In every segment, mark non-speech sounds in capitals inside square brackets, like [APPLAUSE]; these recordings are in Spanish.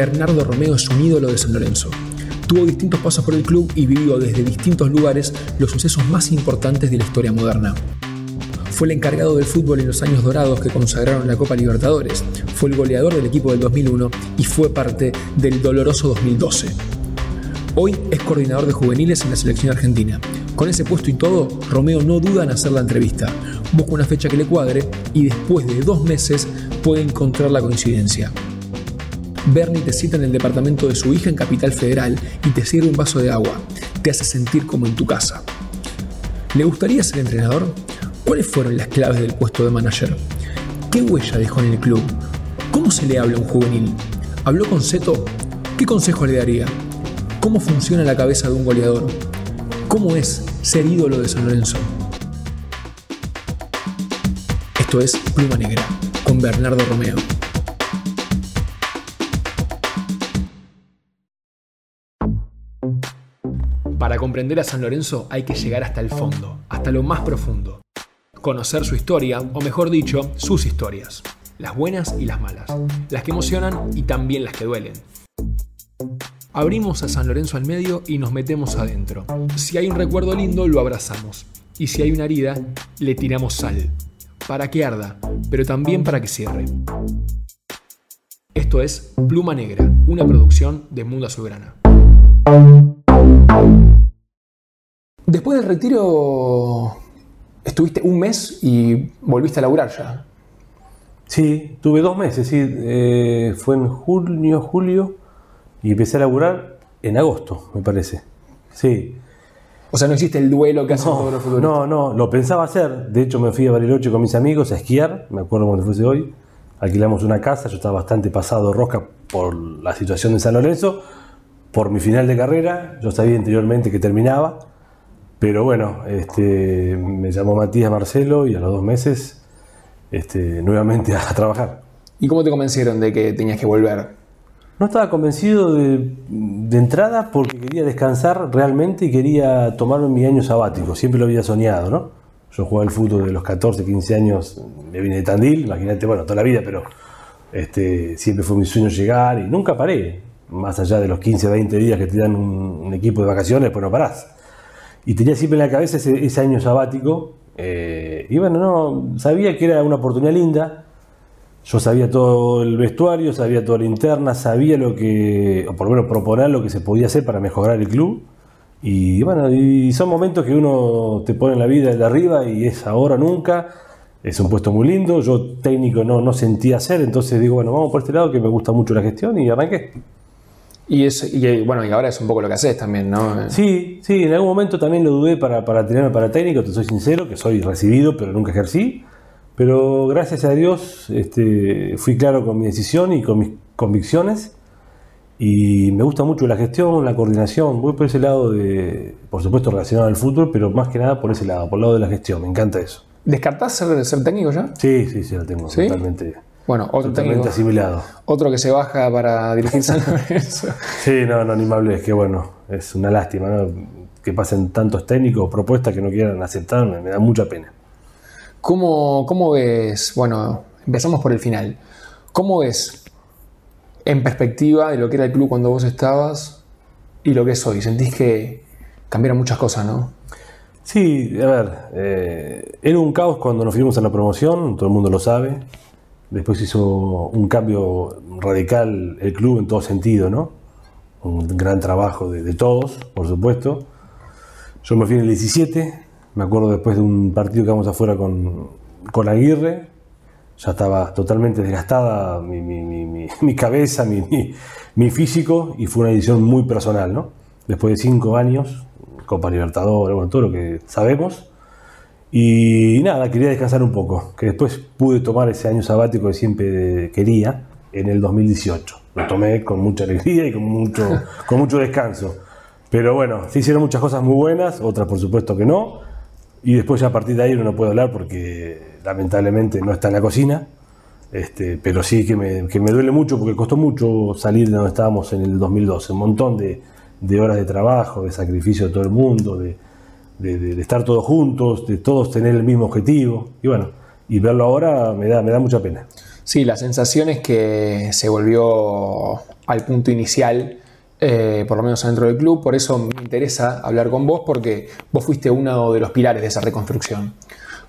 Bernardo Romeo es un ídolo de San Lorenzo. Tuvo distintos pasos por el club y vivió desde distintos lugares los sucesos más importantes de la historia moderna. Fue el encargado del fútbol en los años dorados que consagraron la Copa Libertadores, fue el goleador del equipo del 2001 y fue parte del doloroso 2012. Hoy es coordinador de juveniles en la selección argentina. Con ese puesto y todo, Romeo no duda en hacer la entrevista. Busca una fecha que le cuadre y después de dos meses puede encontrar la coincidencia. Bernie te cita en el departamento de su hija en Capital Federal y te sirve un vaso de agua. Te hace sentir como en tu casa. ¿Le gustaría ser entrenador? ¿Cuáles fueron las claves del puesto de manager? ¿Qué huella dejó en el club? ¿Cómo se le habla a un juvenil? ¿Habló con Seto? ¿Qué consejo le daría? ¿Cómo funciona la cabeza de un goleador? ¿Cómo es ser ídolo de San Lorenzo? Esto es Pluma Negra con Bernardo Romeo. Comprender a San Lorenzo hay que llegar hasta el fondo, hasta lo más profundo. Conocer su historia, o mejor dicho, sus historias. Las buenas y las malas. Las que emocionan y también las que duelen. Abrimos a San Lorenzo al medio y nos metemos adentro. Si hay un recuerdo lindo, lo abrazamos. Y si hay una herida, le tiramos sal. Para que arda, pero también para que cierre. Esto es Pluma Negra, una producción de Mundo Azulgrana. Después del retiro, estuviste un mes y volviste a laburar ya. Sí, tuve dos meses, sí. Eh, fue en junio, julio y empecé a laburar en agosto, me parece. Sí. O sea, no hiciste el duelo que hacen No, todos los futbolistas. no, no, lo pensaba hacer. De hecho, me fui a Bariloche con mis amigos a esquiar, me acuerdo cuando fuese hoy. Alquilamos una casa, yo estaba bastante pasado rosca por la situación de San Lorenzo, por mi final de carrera. Yo sabía anteriormente que terminaba, pero bueno, este, me llamó Matías Marcelo y a los dos meses este, nuevamente [LAUGHS] a trabajar. ¿Y cómo te convencieron de que tenías que volver? No estaba convencido de, de entrada porque quería descansar realmente y quería tomarme mi año sabático. Siempre lo había soñado, ¿no? Yo jugaba al fútbol de los 14, 15 años, me vine de Tandil, imagínate, bueno, toda la vida, pero este, siempre fue mi sueño llegar y nunca paré. Más allá de los 15, 20 días que te dan un, un equipo de vacaciones, pues no parás. Y tenía siempre en la cabeza ese, ese año sabático. eh, y bueno, no, sabía que era una oportunidad linda. Yo sabía todo el vestuario, sabía toda la interna, sabía lo que, o por lo menos proponer lo que se podía hacer para mejorar el club. Y bueno, y son momentos que uno te pone en la vida de arriba y es ahora nunca. Es un puesto muy lindo. Yo técnico no, no sentía hacer, entonces digo, bueno, vamos por este lado que me gusta mucho la gestión y arranqué. Y, es, y eh, bueno, y ahora es un poco lo que haces también, ¿no? Sí, sí, en algún momento también lo dudé para, para tirarme para técnico, te soy sincero, que soy recibido, pero nunca ejercí. Pero gracias a Dios este, fui claro con mi decisión y con mis convicciones. Y me gusta mucho la gestión, la coordinación. Voy por ese lado de, por supuesto, relacionado al fútbol, pero más que nada por ese lado, por el lado de la gestión. Me encanta eso. ¿Descartás ser, ser técnico ya? Sí, sí, sí, lo tengo ¿Sí? totalmente, Bueno, otro totalmente técnico. asimilado. Otro que se baja para dirigir San Lorenzo. [LAUGHS] Sí, no, no, ni me hables, que bueno, es una lástima, ¿no? Que pasen tantos técnicos, propuestas que no quieran aceptar, me, me da mucha pena. ¿Cómo, ¿Cómo ves? Bueno, empezamos por el final. ¿Cómo ves en perspectiva de lo que era el club cuando vos estabas y lo que es hoy? Sentís que cambiaron muchas cosas, ¿no? Sí, a ver, eh, era un caos cuando nos fuimos a la promoción, todo el mundo lo sabe. Después hizo un cambio radical el club en todo sentido, ¿no? Un gran trabajo de, todos, por supuesto. Yo me fui en el 17, me acuerdo después de un partido que vamos afuera con, con Aguirre, ya estaba totalmente desgastada mi, mi- mi- mi- [LAUGHS] cabeza, mi físico, y fue una decisión muy personal, ¿no? Después de cinco años, Copa Libertadores, bueno, todo lo que sabemos. Y nada, quería descansar un poco, que después pude tomar ese año sabático que siempre quería en el 2018. Lo tomé con mucha alegría y con mucho, [LAUGHS] con mucho descanso. Pero bueno, se hicieron muchas cosas muy buenas, otras por supuesto que no. Y después ya a partir de ahí no puede hablar porque lamentablemente no está en la cocina. Este, pero sí que me, que me duele mucho porque costó mucho salir de donde estábamos en el 2012. Un montón de, de horas de trabajo, de sacrificio de todo el mundo, de, de- estar todos juntos, de todos tener el mismo objetivo. Y bueno, y verlo ahora me da, me da mucha pena. Sí, la sensación es que se volvió al punto inicial, eh, por lo menos dentro del club. Por eso me interesa hablar con vos, porque vos fuiste uno de los pilares de esa reconstrucción.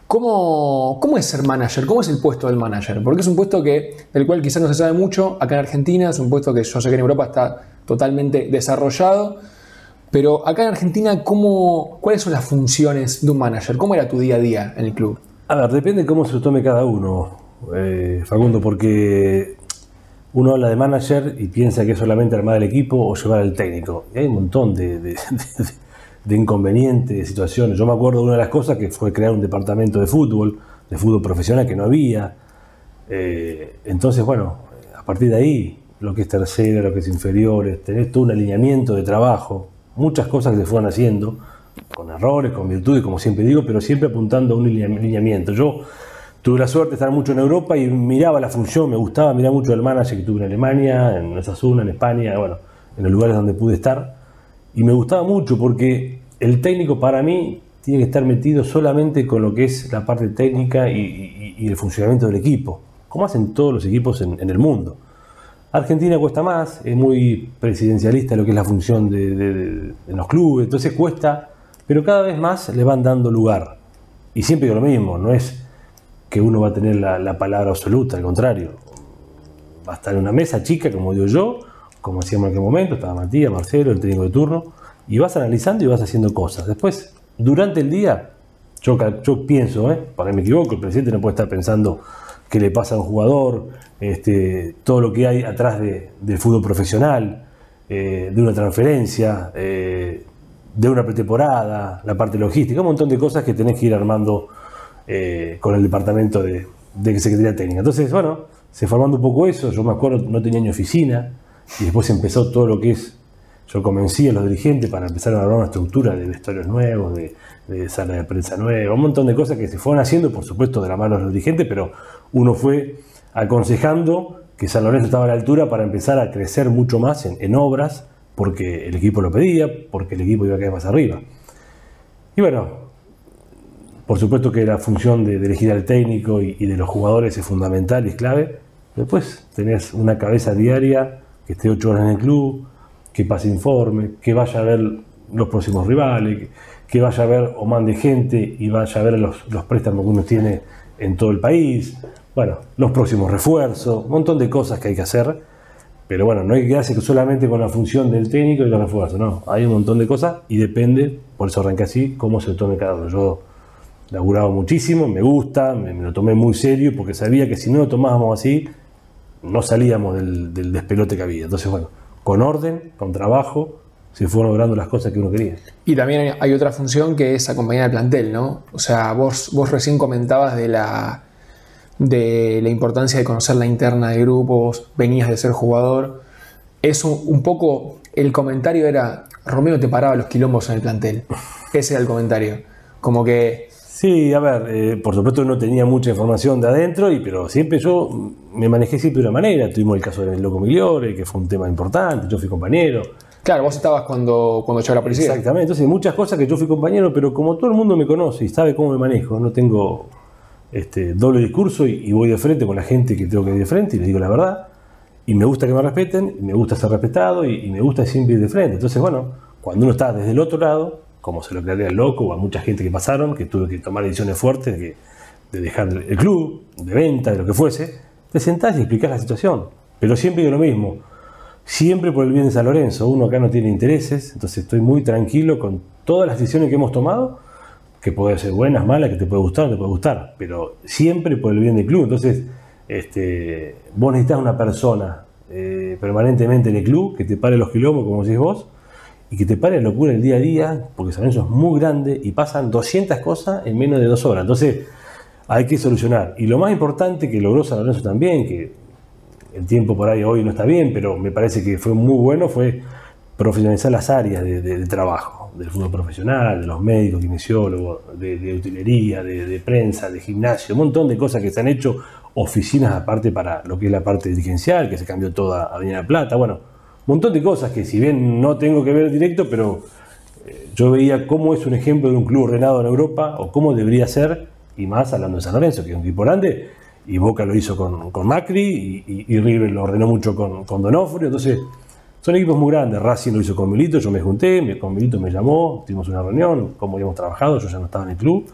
¿Cómo, ¿Cómo, es ser manager? ¿Cómo es el puesto del manager? Porque es un puesto que, del cual quizás no se sabe mucho acá en Argentina, es un puesto que yo sé que en Europa está totalmente desarrollado, pero acá en Argentina, ¿cómo, ¿cuáles son las funciones de un manager? ¿Cómo era tu día a día en el club? A ver, depende de cómo se lo tome cada uno, eh, Facundo, porque uno habla de manager y piensa que es solamente armar el equipo o llevar al técnico. Y hay un montón de de inconvenientes, de situaciones. Yo me acuerdo de una de las cosas que fue crear un departamento de fútbol, de fútbol profesional que no había. Eh, entonces, bueno, a partir de ahí, lo que es tercera, lo que es inferiores, tenés todo un alineamiento de trabajo, muchas cosas que se fueron haciendo, con errores, con virtudes, como siempre digo, pero siempre apuntando a un alineamiento. Yo tuve la suerte de estar mucho en Europa y miraba la función, me gustaba mirar mucho el manager que tuve en Alemania, en Osasuna, en España, bueno, en los lugares donde pude estar y me gustaba mucho porque el técnico para mí tiene que estar metido solamente con lo que es la parte técnica y, el funcionamiento del equipo, como hacen todos los equipos en, el mundo. Argentina cuesta más, es muy presidencialista lo que es la función de, los clubes, entonces cuesta, pero cada vez más le van dando lugar. Y siempre digo lo mismo, no es que uno va a tener la, la palabra absoluta, al contrario. Va a estar en una mesa chica, como digo yo, como decíamos en aquel momento, estaba Matías, Marcelo, el técnico de turno, y vas analizando y vas haciendo cosas. Después, durante el día, yo, yo pienso, ¿eh? para que me equivoco, el presidente no puede estar pensando qué le pasa a un jugador, este, todo lo que hay atrás del fútbol profesional, eh, de una transferencia, eh, de una pretemporada, la parte logística, un montón de cosas que tenés que ir armando eh, con el departamento de, de Secretaría Técnica. Entonces, bueno, se formando un poco eso, yo me acuerdo, no tenía ni oficina, y después empezó todo lo que es, yo convencí a los dirigentes para empezar a armar una estructura de vestuarios nuevos, de, sala de prensa nueva, un montón de cosas que se fueron haciendo, por supuesto, de la mano de los dirigentes, pero uno fue aconsejando que San Lorenzo estaba a la altura para empezar a crecer mucho más en, obras, porque el equipo lo pedía, porque el equipo iba a quedar más arriba. Y bueno, por supuesto que la función de, elegir al técnico y, de los jugadores es fundamental y es clave. Después tenés una cabeza diaria que esté ocho horas en el club, que pase informe, que vaya a ver los próximos rivales, que vaya a ver o mande gente y vaya a ver los, préstamos que uno tiene en todo el país, bueno, los próximos refuerzos, un montón de cosas que hay que hacer, pero bueno, no hay que quedarse solamente con la función del técnico y los refuerzos, no, hay un montón de cosas y depende, por eso arranqué así, cómo se tome cada uno. Yo laburaba muchísimo, me gusta, me, lo tomé muy serio porque sabía que si no lo tomábamos así, no salíamos del, despelote que había. Entonces, bueno, con orden, con trabajo, se fueron logrando las cosas que uno quería. Y también hay otra función que es acompañar al plantel, ¿no? O sea, vos, vos recién comentabas de la, de la importancia de conocer la interna de grupos, venías de ser jugador. Eso un poco, el comentario era, Romeo te paraba los quilombos en el plantel. [LAUGHS] Ese era el comentario. Como que Sí, a ver, eh, por supuesto no tenía mucha información de adentro, y, pero siempre yo me manejé siempre de una manera. Tuvimos el caso del Loco Migliore, que fue un tema importante, yo fui compañero. Claro, vos estabas cuando, cuando llegó la policía. Exactamente, entonces muchas cosas que yo fui compañero, pero como todo el mundo me conoce y sabe cómo me manejo, no tengo este, doble discurso y, voy de frente con la gente que tengo que ir de frente y les digo la verdad. Y me gusta que me respeten, y me gusta ser respetado y, me gusta siempre ir de frente. Entonces, bueno, cuando uno está desde el otro lado, como se lo crearía el loco o a mucha gente que pasaron, que tuve que tomar decisiones fuertes de, dejar el club, de venta, de lo que fuese, te sentás y explicás la situación. Pero siempre digo lo mismo, siempre por el bien de San Lorenzo, uno acá no tiene intereses, entonces estoy muy tranquilo con todas las decisiones que hemos tomado, que pueden ser buenas, malas, que te puede gustar, te puede gustar, pero siempre por el bien del club. Entonces, este, vos necesitas una persona eh, permanentemente en el club que te pare los kilómetros, como decís vos, y que te pare la locura el día a día, porque San Lorenzo es muy grande y pasan 200 cosas en menos de dos horas. Entonces, hay que solucionar. Y lo más importante que logró San Lorenzo también, que el tiempo por ahí hoy no está bien, pero me parece que fue muy bueno, fue profesionalizar las áreas de, trabajo, del fútbol profesional, de los médicos, kinesiólogos, de, utilería, de, prensa, de gimnasio, un montón de cosas que se han hecho, oficinas aparte para lo que es la parte dirigencial, que se cambió toda a Avenida Plata, bueno, un montón de cosas que si bien no tengo que ver directo, pero eh, yo veía cómo es un ejemplo de un club ordenado en Europa o cómo debería ser, y más hablando de San Lorenzo, que es un equipo grande, y Boca lo hizo con, con Macri y, River lo ordenó mucho con, con Donofrio. Entonces, son equipos muy grandes. Racing lo hizo con Milito, yo me junté, con Milito me llamó, tuvimos una reunión, cómo habíamos trabajado, yo ya no estaba en el club.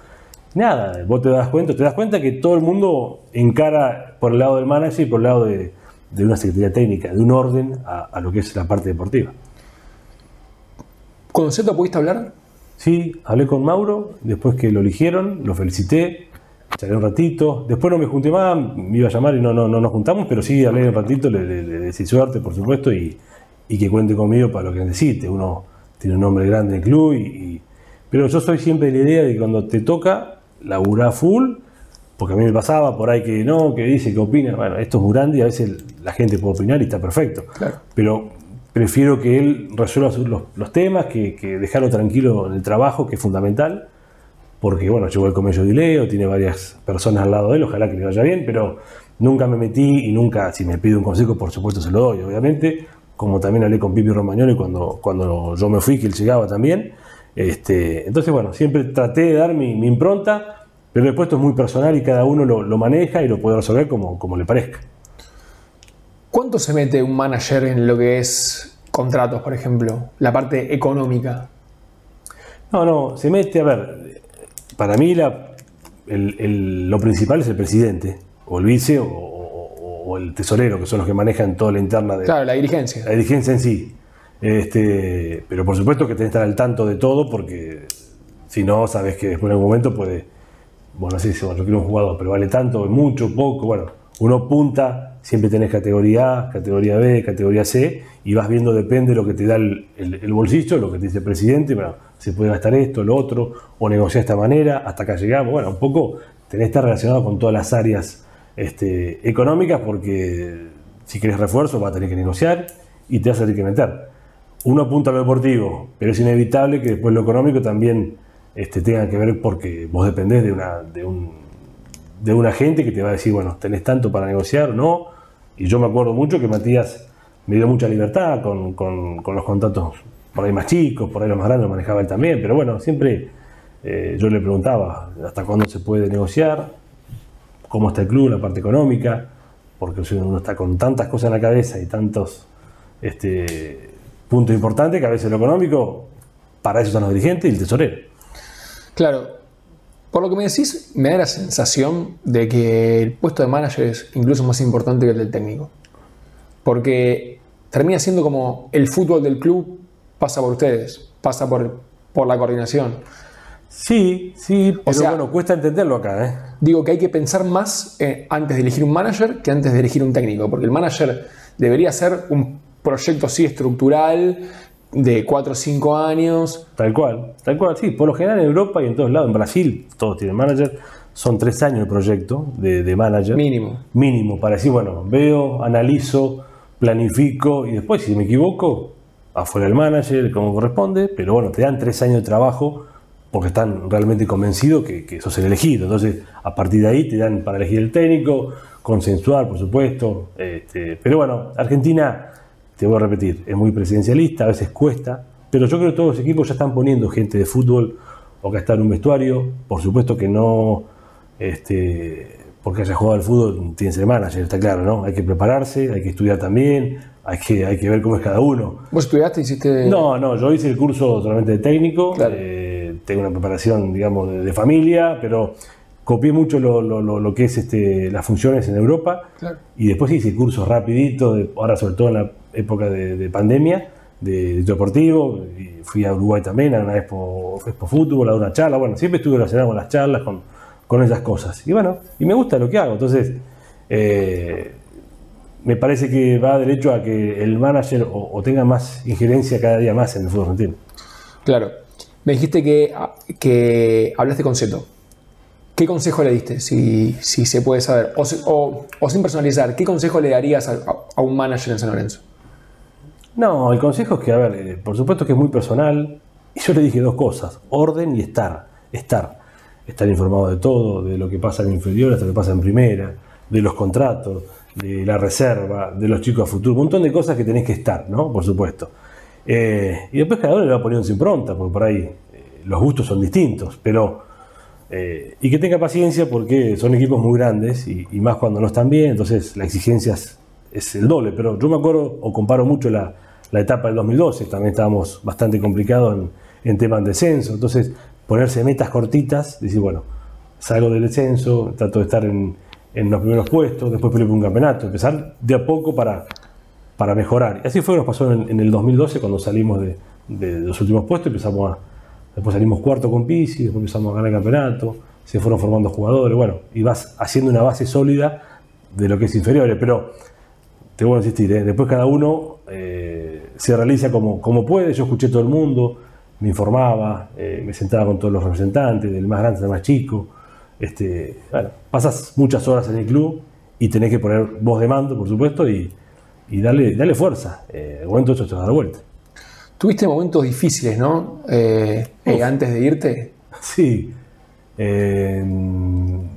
Nada, vos te das cuenta, te das cuenta que todo el mundo encara por el lado del manager y por el lado de, una secretaría técnica, de un orden a, lo que es la parte deportiva. ¿Con Zeto pudiste hablar? Sí, hablé con Mauro, después que lo eligieron, lo felicité, charlé un ratito, después no me junté más, me iba a llamar y no, no, no nos juntamos, pero sí hablé un ratito, le, le, le decí suerte, por supuesto, y, y que cuente conmigo para lo que necesite. Uno tiene un nombre grande en el club, y, pero yo soy siempre de la idea de que cuando te toca, laburar full, porque a mí me pasaba por ahí que no, que dice, que opina. Bueno, esto es y a veces la gente puede opinar y está perfecto. Pero prefiero que él resuelva los, los temas, que, que, dejarlo tranquilo en el trabajo, que es fundamental. Porque, bueno, llegó el comercio de Leo, tiene varias personas al lado de él, ojalá que le vaya bien, pero nunca me metí y nunca, si me pide un consejo, por supuesto se lo doy, obviamente como también hablé con Pipi Romagnoli cuando, cuando yo me fui, que él llegaba también. Este, entonces, bueno, siempre traté de dar mi, impronta, pero después esto es muy personal y cada uno lo, maneja y lo puede resolver como, como le parezca. ¿Cuánto se mete un manager en lo que es contratos, por ejemplo, la parte económica? No, no, se mete, a ver, para mí la, lo principal es el presidente, o el vice, o, o el tesorero, que son los que manejan toda la interna de... Claro, la dirigencia. La dirigencia en sí. Este, pero por supuesto que tenés que estar al tanto de todo porque si no, sabes que después en algún momento puede... Bueno, no sé si bueno, yo quiero un jugador, pero vale tanto, mucho, poco, bueno, uno punta, siempre tenés categoría A, categoría B, categoría C, y vas viendo, depende de lo que te da el, bolsillo, lo que te dice el presidente, bueno, se puede gastar esto, lo otro, o negociar de esta manera, hasta acá llegamos, bueno, un poco tenés que estar relacionado con todas las áreas este, económicas porque si quieres refuerzo vas a tener que negociar y te vas a tener que meter. Uno apunta a lo deportivo, pero es inevitable que después lo económico también este, tenga que ver porque vos dependés de una, de, un, de agente que te va a decir, bueno, tenés tanto para negociar no. Y yo me acuerdo mucho que Matías me dio mucha libertad con, los contratos por ahí más chicos, por ahí los más grandes lo manejaba él también, pero bueno, siempre eh, yo le preguntaba hasta cuándo se puede negociar, cómo está el club, la parte económica, porque uno está con tantas cosas en la cabeza y tantos este, puntos importantes que a veces lo económico, para eso están los dirigentes y el tesorero. Claro, por lo que me decís, me da la sensación de que el puesto de manager es incluso más importante que el del técnico. Porque termina siendo como el fútbol del club pasa por ustedes, pasa por, por la coordinación. Sí, sí, pero bueno, cuesta entenderlo acá. ¿eh? Digo que hay que pensar más eh, antes de elegir un manager que antes de elegir un técnico, porque el manager debería ser un proyecto así estructural de 4 o 5 años. Tal cual, tal cual, sí. Por lo general en Europa y en todos lados, en Brasil, todos tienen manager. Son tres años el proyecto de, de manager. Mínimo. Mínimo, para decir, bueno, veo, analizo, planifico y después, si me equivoco, afuera el manager, como corresponde, pero bueno, te dan tres años de trabajo porque están realmente convencidos que, que sos el elegido. Entonces, a partir de ahí te dan para elegir el técnico, consensuar, por supuesto. Este, pero bueno, Argentina, te voy a repetir, es muy presidencialista, a veces cuesta, pero yo creo que todos los equipos ya están poniendo gente de fútbol o que está en un vestuario. Por supuesto que no, este, porque haya jugado al fútbol, tiene que ser manager, está claro, ¿no? Hay que prepararse, hay que estudiar también, hay que, hay que ver cómo es cada uno. ¿Vos estudiaste, hiciste...? No, no, yo hice el curso solamente de técnico. Eh, tengo una preparación, digamos, de, familia, pero copié mucho lo, que es este, las funciones en Europa y después hice cursos rapiditos, ahora sobre todo en la época de, pandemia, de, deportivo, y fui a Uruguay también, a una Expo, Expo Fútbol, a una charla, bueno, siempre estuve relacionado con las charlas, con, con esas cosas. Y bueno, y me gusta lo que hago, entonces eh, me parece que va derecho a que el manager o, tenga más injerencia cada día más en el fútbol argentino. Claro. Me dijiste que, que hablaste con Seto. ¿Qué consejo le diste, si, si se puede saber? O, o, sin personalizar, ¿qué consejo le darías a, un manager en San Lorenzo? No, el consejo es que, a ver, eh, por supuesto que es muy personal. Y yo le dije dos cosas, orden y estar. Estar. Estar informado de todo, de lo que pasa en inferior hasta lo que pasa en primera, de los contratos, de la reserva, de los chicos a futuro, un montón de cosas que tenés que estar, ¿no? Por supuesto. Eh, y después cada uno le va poniendo su impronta, porque por ahí eh, los gustos son distintos, pero eh, y que tenga paciencia porque son equipos muy grandes y, más cuando no están bien, entonces la exigencia es, el doble. Pero yo me acuerdo o comparo mucho la, la etapa del 2012, también estábamos bastante complicados en, en temas de descenso, entonces ponerse metas cortitas, decir, bueno, salgo del descenso, trato de estar en, en los primeros puestos, después pelear por un campeonato, empezar de a poco para, para mejorar. Y así fue, nos pasó en, el 2012 cuando salimos de, los últimos puestos, empezamos a, después salimos cuarto con Pisi, después empezamos a ganar el campeonato, se fueron formando jugadores, bueno, y vas haciendo una base sólida de lo que es inferior, pero te voy a insistir, ¿eh? después cada uno eh, se realiza como, como puede, yo escuché todo el mundo, me informaba, eh, me sentaba con todos los representantes, del más grande al más chico, este, pasas muchas horas en el club y tenés que poner voz de mando, por supuesto, y, y darle, darle fuerza, eh, el momento eso te va a dar vuelta. Tuviste momentos difíciles, ¿no? Eh, eh, antes de irte. Sí. Eh,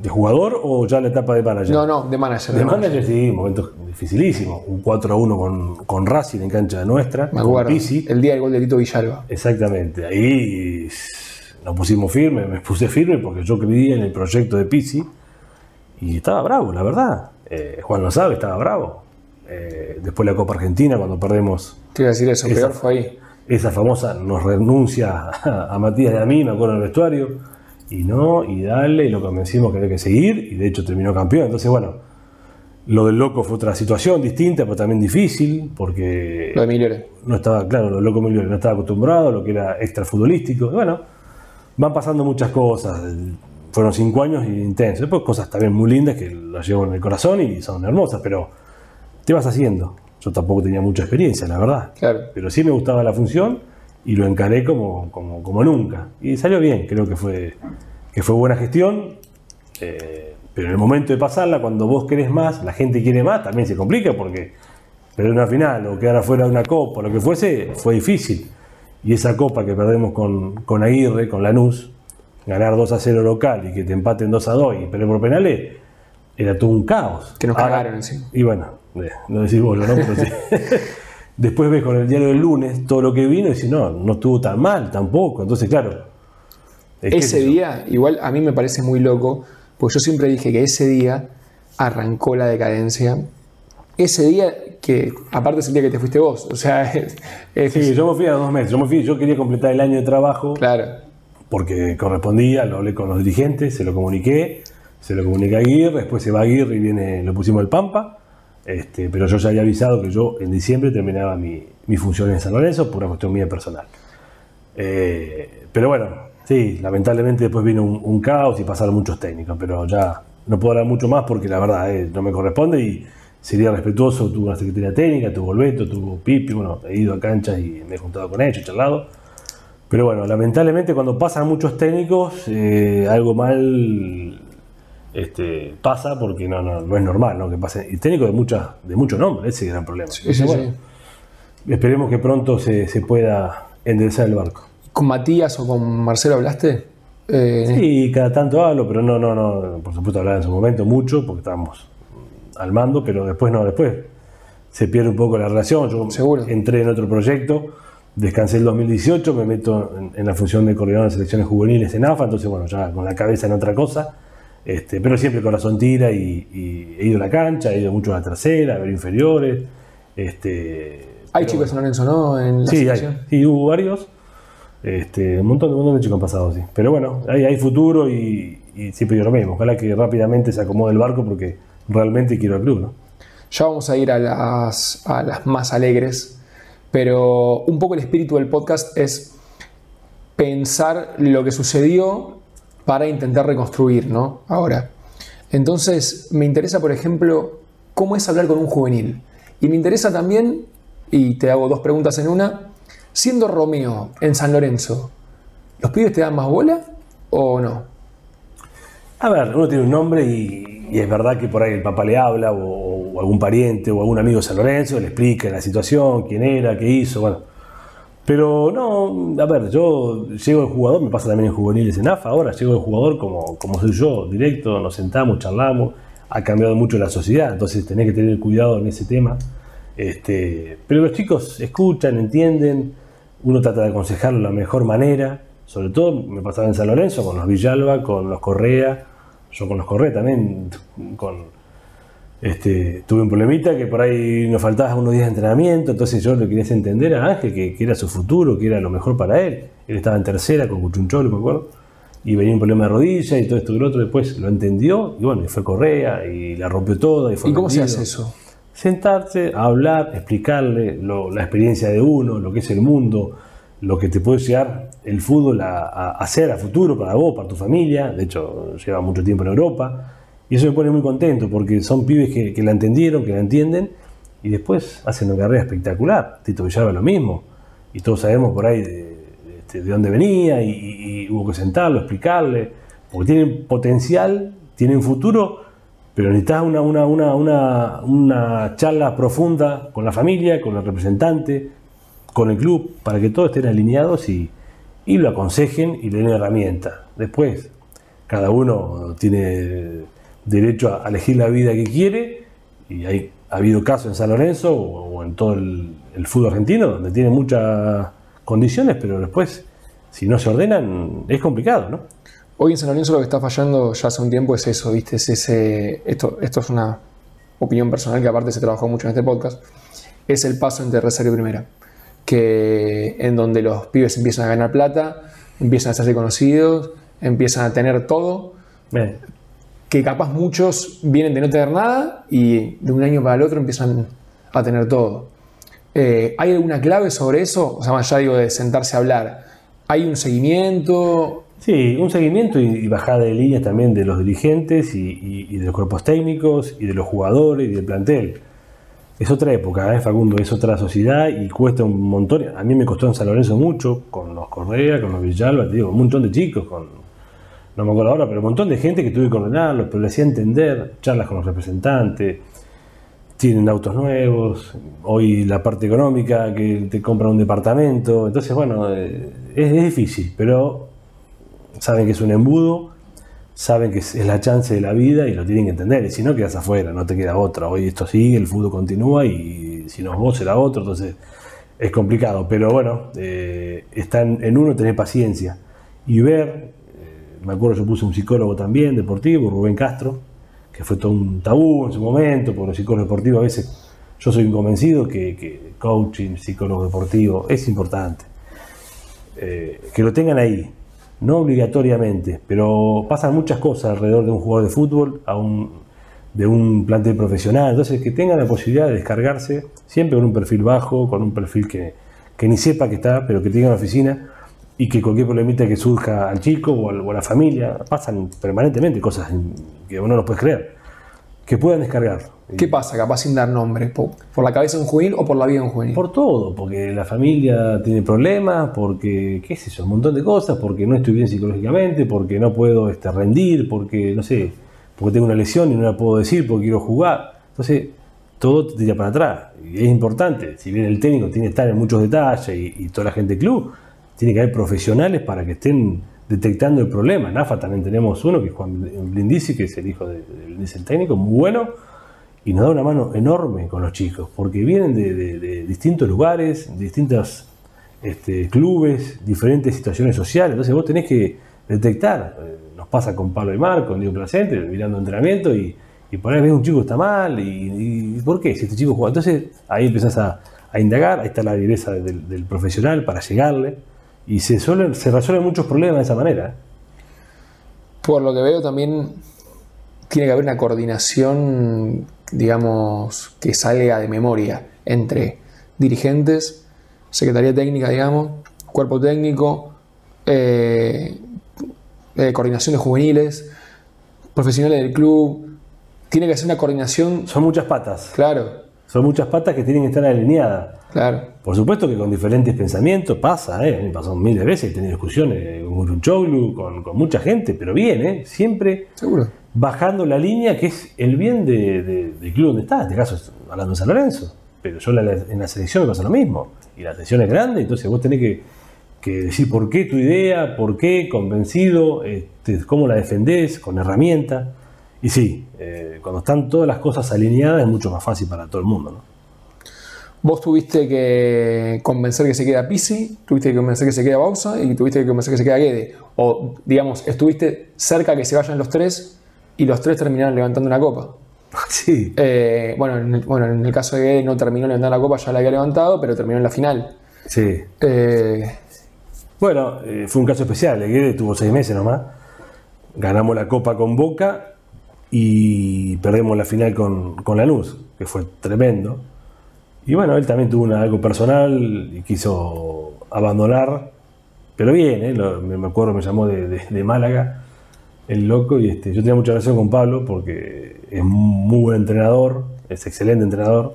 ¿De jugador o ya la etapa de manager? No, no, de manager. De manager sí, momentos dificilísimos. Un 4 a 1 con, con Racing en cancha nuestra. Me con acuerdo. Pisi. El día del gol de Tito Villalba. Exactamente. Ahí nos pusimos firmes, me puse firme porque yo creía en el proyecto de Pisi y estaba bravo, la verdad. Eh, Juan lo sabe, estaba bravo. Eh, después la Copa Argentina, cuando perdemos Te iba a decir eso, Esa- peor fue ahí. esa famosa nos renuncia a, a Matías y a mí, me acuerdo en el vestuario, y no, y dale, y lo convencimos que había que seguir, y de hecho terminó campeón. Entonces, bueno, lo del loco fue otra situación distinta, pero también difícil, porque Lo de Migliore. no estaba, claro, lo del loco Emilio no estaba acostumbrado a lo que era extra futbolístico. Y bueno, van pasando muchas cosas. Fueron cinco años intensos. Después cosas también muy lindas que las llevo en el corazón y son hermosas, pero te vas haciendo. Yo tampoco tenía mucha experiencia, la verdad. Claro. Pero sí me gustaba la función y lo encaré como, como, como nunca. Y salió bien, creo que fue, que fue buena gestión. eh, pero en el momento de pasarla, cuando vos querés más, la gente quiere más, también se complica porque perder una final o quedar afuera de una copa o lo que fuese, fue difícil. Y esa copa que perdemos con, con Aguirre, con Lanús, ganar 2 a 0 local y que te empaten 2 a 2 y pelear por penales, era todo un caos. Que nos cagaron encima. y bueno, eh, no decís vos, ¿no? Pero sí. [LAUGHS] Después ves con el diario del lunes todo lo que vino y dices, no, no estuvo tan mal tampoco. Entonces, claro. es Ese día, igual a mí me parece muy loco, porque yo siempre dije que ese día arrancó la decadencia. Ese día que, aparte es el día que te fuiste vos, o sea, [LAUGHS] es, es- Sí, yo me fui a dos meses. Yo me fui, yo quería completar el año de trabajo claro, porque correspondía, lo hablé con los dirigentes, se lo comuniqué, se lo comuniqué a Aguirre, después se va Aguirre y viene, lo pusimos el Pampa. Este, pero yo ya había avisado que yo en diciembre terminaba mi, mi función en San Lorenzo por una cuestión mía personal. Eh, pero bueno, sí, lamentablemente después vino un, caos y pasaron muchos técnicos, pero ya no puedo hablar mucho más porque la verdad eh, no me corresponde y sería respetuoso. Tuvo una secretaria técnica, tuvo Beto, tuvo Pipi, bueno, he ido a canchas y me he juntado con ellos, he charlado. Pero bueno, lamentablemente cuando pasan muchos técnicos, eh, algo mal este, pasa porque no, no, no es normal ¿no? que pase. Y técnico de, muchas de mucho nombre, ese es el gran problema. sí, sí, Bueno, sí. Esperemos que pronto se, se pueda enderezar el barco. ¿Con Matías o con Marcelo hablaste? Eh, Sí, cada tanto hablo, pero no, no, no, por supuesto hablaba en su momento mucho, porque estábamos al mando, pero después no, después se pierde un poco la relación. Yo Seguro. entré en otro proyecto, descansé el 2018, me meto en, en la función de coordinador de selecciones juveniles en AFA, entonces bueno, ya con la cabeza en otra cosa, este, pero siempre el corazón tira y, y he ido a la cancha, he ido mucho a la tercera, a ver inferiores. Este, hay chicos en San Lorenzo, ¿no? En la Sí, hay, sí, hubo varios. Este, un, montón, un montón de chicos han pasado, sí. Pero bueno, hay, hay futuro y, y siempre digo lo mismo. Ojalá que rápidamente se acomode el barco porque realmente quiero el club, ¿no? Ya vamos a ir a las, a las más alegres, pero un poco el espíritu del podcast es pensar lo que sucedió para intentar reconstruir, ¿no? Ahora. Entonces, me interesa, por ejemplo, cómo es hablar con un juvenil. Y me interesa también, y te hago dos preguntas en una, siendo Romeo en San Lorenzo, ¿los pibes te dan más bola o no? A ver, uno tiene un nombre y, es verdad que por ahí el papá le habla o, o algún pariente o algún amigo de San Lorenzo le explica la situación, quién era, qué hizo, bueno. Pero no, a ver, yo llego de jugador, me pasa también en juveniles en AFA, ahora llego de jugador como, como soy yo, directo, nos sentamos, charlamos, ha cambiado mucho la sociedad, entonces tenés que tener cuidado en ese tema. Este, pero los chicos escuchan, entienden, uno trata de aconsejarlo de la mejor manera. Sobre todo me pasaba en San Lorenzo con los Villalba, con los Correa, yo con los Correa también, con, este, tuve un problemita que por ahí nos faltaba unos días de entrenamiento, entonces yo lo quería entender a Ángel que, era su futuro, que era lo mejor para él. Él estaba en tercera con Cuchuncholo, me acuerdo, y venía un problema de rodilla y todo esto y lo otro. Después lo entendió y bueno, y fue Correa y la rompió toda. ¿Y, ¿Y cómo se hace eso? Sentarse, hablar, explicarle la experiencia de uno, lo que es el mundo, lo que te puede llegar el fútbol a, hacer a futuro para vos, para tu familia. De hecho, lleva mucho tiempo en Europa. Y eso me pone muy contento porque son pibes que, la entendieron, que la entienden y después hacen una carrera espectacular. Tito Villalba lo mismo. Y todos sabemos por ahí de, este, dónde venía y, hubo que sentarlo, explicarle. Porque tienen potencial, tienen futuro, pero necesitas una, una, una, una charla profunda con la familia, con el representante, con el club, para que todos estén alineados y, y lo aconsejen y le den herramientas. Después, cada uno tiene derecho a elegir la vida que quiere y hay, ha habido casos en San Lorenzo o, en todo el, fútbol argentino donde tiene muchas condiciones, pero después, si no se ordenan, es complicado, ¿no? Hoy en San Lorenzo lo que está fallando ya hace un tiempo es eso, ¿viste? Es ese, esto, esto es una opinión personal que aparte se trabajó mucho en este podcast, es el paso entre reserva y primera que en donde los pibes empiezan a ganar plata, empiezan a ser conocidos, empiezan a tener todo, que capaz muchos vienen de no tener nada y de un año para el otro empiezan a tener todo. Eh, ¿Hay alguna clave sobre eso? O sea, más ya digo de sentarse a hablar. ¿Hay un seguimiento? Sí, un seguimiento y, bajada de líneas también de los dirigentes y, de los cuerpos técnicos y de los jugadores y del plantel es otra época, ¿eh, Facundo, es otra sociedad y cuesta un montón. A mí me costó en San Lorenzo mucho, con los Correa, con los Villalba, te digo, un montón de chicos, con, no me acuerdo ahora, pero un montón de gente que tuve que ordenarlos, pero le hacía entender, charlas con los representantes, tienen autos nuevos, hoy la parte económica, que te compran un departamento, entonces bueno, eh, es difícil, pero saben que es un embudo saben que es, la chance de la vida y lo tienen que entender. Y si no, quedas afuera, no te queda otra. Hoy esto sigue, el fútbol continúa y si no vos será otro, entonces es complicado. Pero bueno, eh, está en, uno tener paciencia y ver. Me acuerdo, yo puse un psicólogo también deportivo, Rubén Castro, que fue todo un tabú en su momento, porque los psicólogos deportivos a veces yo soy convencido que, que coaching, psicólogo deportivo es importante. Eh, que lo tengan ahí, no obligatoriamente, pero pasan muchas cosas alrededor de un jugador de fútbol, de un plantel profesional, entonces que tengan la posibilidad de descargarse, siempre con un perfil bajo, con un perfil que, ni sepa que está, pero que tenga una oficina y que cualquier problemita que surja al chico o, a la familia, pasan permanentemente cosas que uno no puede creer, que puedan descargar. ¿Qué pasa, capaz sin dar nombre? ¿Por, la cabeza de un juvenil o por la vida de un juvenil? Por todo, porque la familia tiene problemas, porque, qué sé yo, un montón de cosas, porque no estoy bien psicológicamente, porque no puedo este, rendir, porque, no sé, porque tengo una lesión y no la puedo decir porque quiero jugar. Entonces, todo te tira para atrás. Y es importante, si bien el técnico tiene que estar en muchos detalles y, toda la gente del club, tiene que haber profesionales para que estén detectando el problema. En AFA también tenemos uno, que es Juan Blindisi, que es el hijo de, técnico, muy bueno y nos da una mano enorme con los chicos, porque vienen de, distintos lugares, de distintos este, clubes, diferentes situaciones sociales, entonces vos tenés que detectar, eh, nos pasa con Pablo y Marco, con Diego Placente, mirando entrenamiento y, por ahí ves un chico que está mal, y, ¿por qué? Si este chico juega, entonces ahí empezás a, indagar, ahí está la viveza del, profesional para llegarle, y se, resuelven muchos problemas de esa manera. Por lo que veo también tiene que haber una coordinación digamos, que salga de memoria entre dirigentes, secretaría técnica, digamos, cuerpo técnico, eh, eh, coordinación de juveniles, profesionales del club. Tiene que ser una coordinación. Son muchas patas. Claro. Son muchas patas que tienen que estar alineadas. Claro. Por supuesto que con diferentes pensamientos pasa, ¿eh? me pasó miles de veces, he tenido discusiones con un con, con mucha gente, pero bien, ¿eh? Siempre. Seguro bajando la línea que es el bien de, del club donde está, en este caso hablando de San Lorenzo. Pero yo en la selección me pasa lo mismo. Y la selección es grande, entonces vos tenés que, decir por qué tu idea, por qué, convencido, este, cómo la defendés, con herramienta. Y sí, eh, cuando están todas las cosas alineadas es mucho más fácil para todo el mundo. Vos tuviste que convencer que se queda Pisi, tuviste que convencer que se queda Bausa y tuviste que convencer que se queda Guede. O, digamos, estuviste cerca que se vayan los tres y los tres terminaron levantando una copa. [LAUGHS] Sí. Eh, bueno, en el, bueno, en el caso de Guede no terminó levantando la copa, ya la había levantado, pero terminó en la final. Sí. Eh, Bueno, eh, fue un caso especial. Guede tuvo seis meses nomás. Ganamos la Copa con Boca y perdemos la final con, con Lanús, que fue tremendo. Y bueno, él también tuvo una- algo personal y quiso abandonar, pero bien, ¿eh? Lo- me, acuerdo, me llamó de, de- de Málaga, el loco, y este, yo tenía mucha relación con Pablo porque es muy buen entrenador, es excelente entrenador.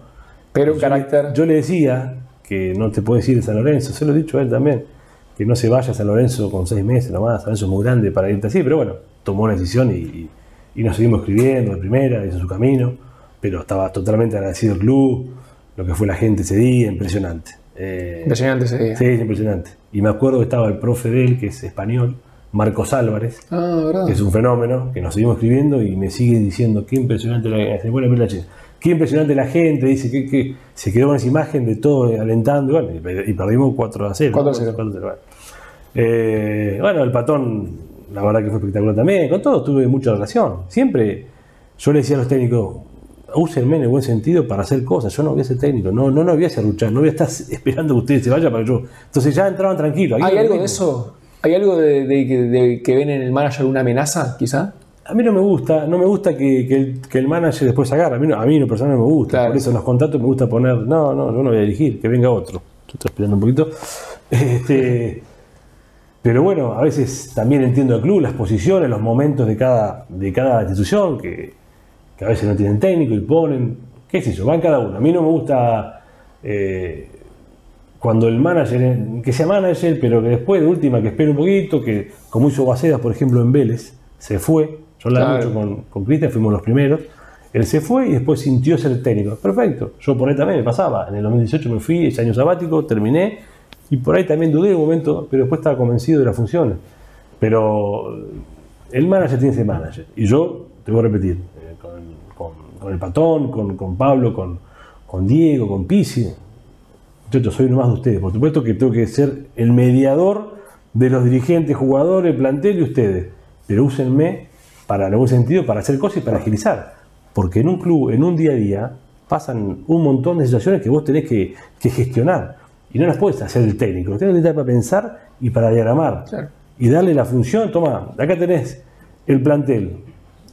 pero un Yo carácter. Yo le decía que no te puedes ir de San Lorenzo, se lo he dicho a él también, que no se vaya a San Lorenzo con seis meses nomás, San Lorenzo es muy grande para irte así, pero bueno, tomó una decisión y, y- y nos seguimos escribiendo de primera, hizo su camino, pero estaba totalmente agradecido al club, lo que fue la gente ese día, impresionante. Eh, Impresionante ese día. sí, es impresionante. Y me acuerdo que estaba el profe de él, que es español, Marcos Álvarez, Ah, ¿verdad? que es un fenómeno, que nos seguimos escribiendo y me sigue diciendo qué impresionante la, se vuelve la. Qué impresionante la gente, dice que, que se quedó con esa imagen de todo alentando, y, bueno, perdimos 4 a 0. 4 a 0. 4 a 0, bueno. Eh, bueno, el patón, la verdad que fue espectacular también, con todos tuve mucha relación. Siempre yo le decía a los técnicos, úsenme en el buen sentido para hacer cosas, yo no voy a ser técnico, no, no, no voy a serruchar, no voy a estar [LAUGHS] esperando que ustedes se vayan para que yo... Entonces ya entraban tranquilos. ¿Hay algo de eso? ¿Hay algo de, de que- de que ven en el manager una amenaza, quizá? A mí no me gusta, no me gusta que, que el, que el manager después agarre. A mí, no, a mí no personal no me gusta. Claro. Por eso en los contratos me gusta poner, no, no, yo no voy a dirigir, que venga otro. Estoy transpirando un poquito. [LAUGHS] Este, pero bueno, a veces también entiendo el club, las posiciones, los momentos de cada, de cada institución, que, que a veces no tienen técnico y ponen, qué sé yo, van cada uno. A mí no me gusta eh, cuando el manager, que sea manager, pero que después de última que espere un poquito, que como hizo Bacedas, por ejemplo, en Vélez, se fue. Yo la Claro. mucho con, con Cristian, fuimos los primeros. Él se fue y después sintió ser técnico. Perfecto. Yo por ahí también me pasaba. En el 2018 me fui, ese año sabático, terminé. Y por ahí también dudé un momento, pero después estaba convencido de las funciones. Pero el manager tiene ese manager. Y yo, te voy a repetir, con, el Patón, con, con Pablo, con, con Diego, con Pisi, yo soy uno más de ustedes. Por supuesto que tengo que ser el mediador de los dirigentes, jugadores, plantel y ustedes. Pero úsenme para, en algún sentido, para hacer cosas y para agilizar. Porque en un club, en un día a día, pasan un montón de situaciones que vos tenés que, que gestionar. Y no las puedes hacer el técnico. Tenés que para pensar y para diagramar. Claro. Y darle la función. Toma, acá tenés el plantel.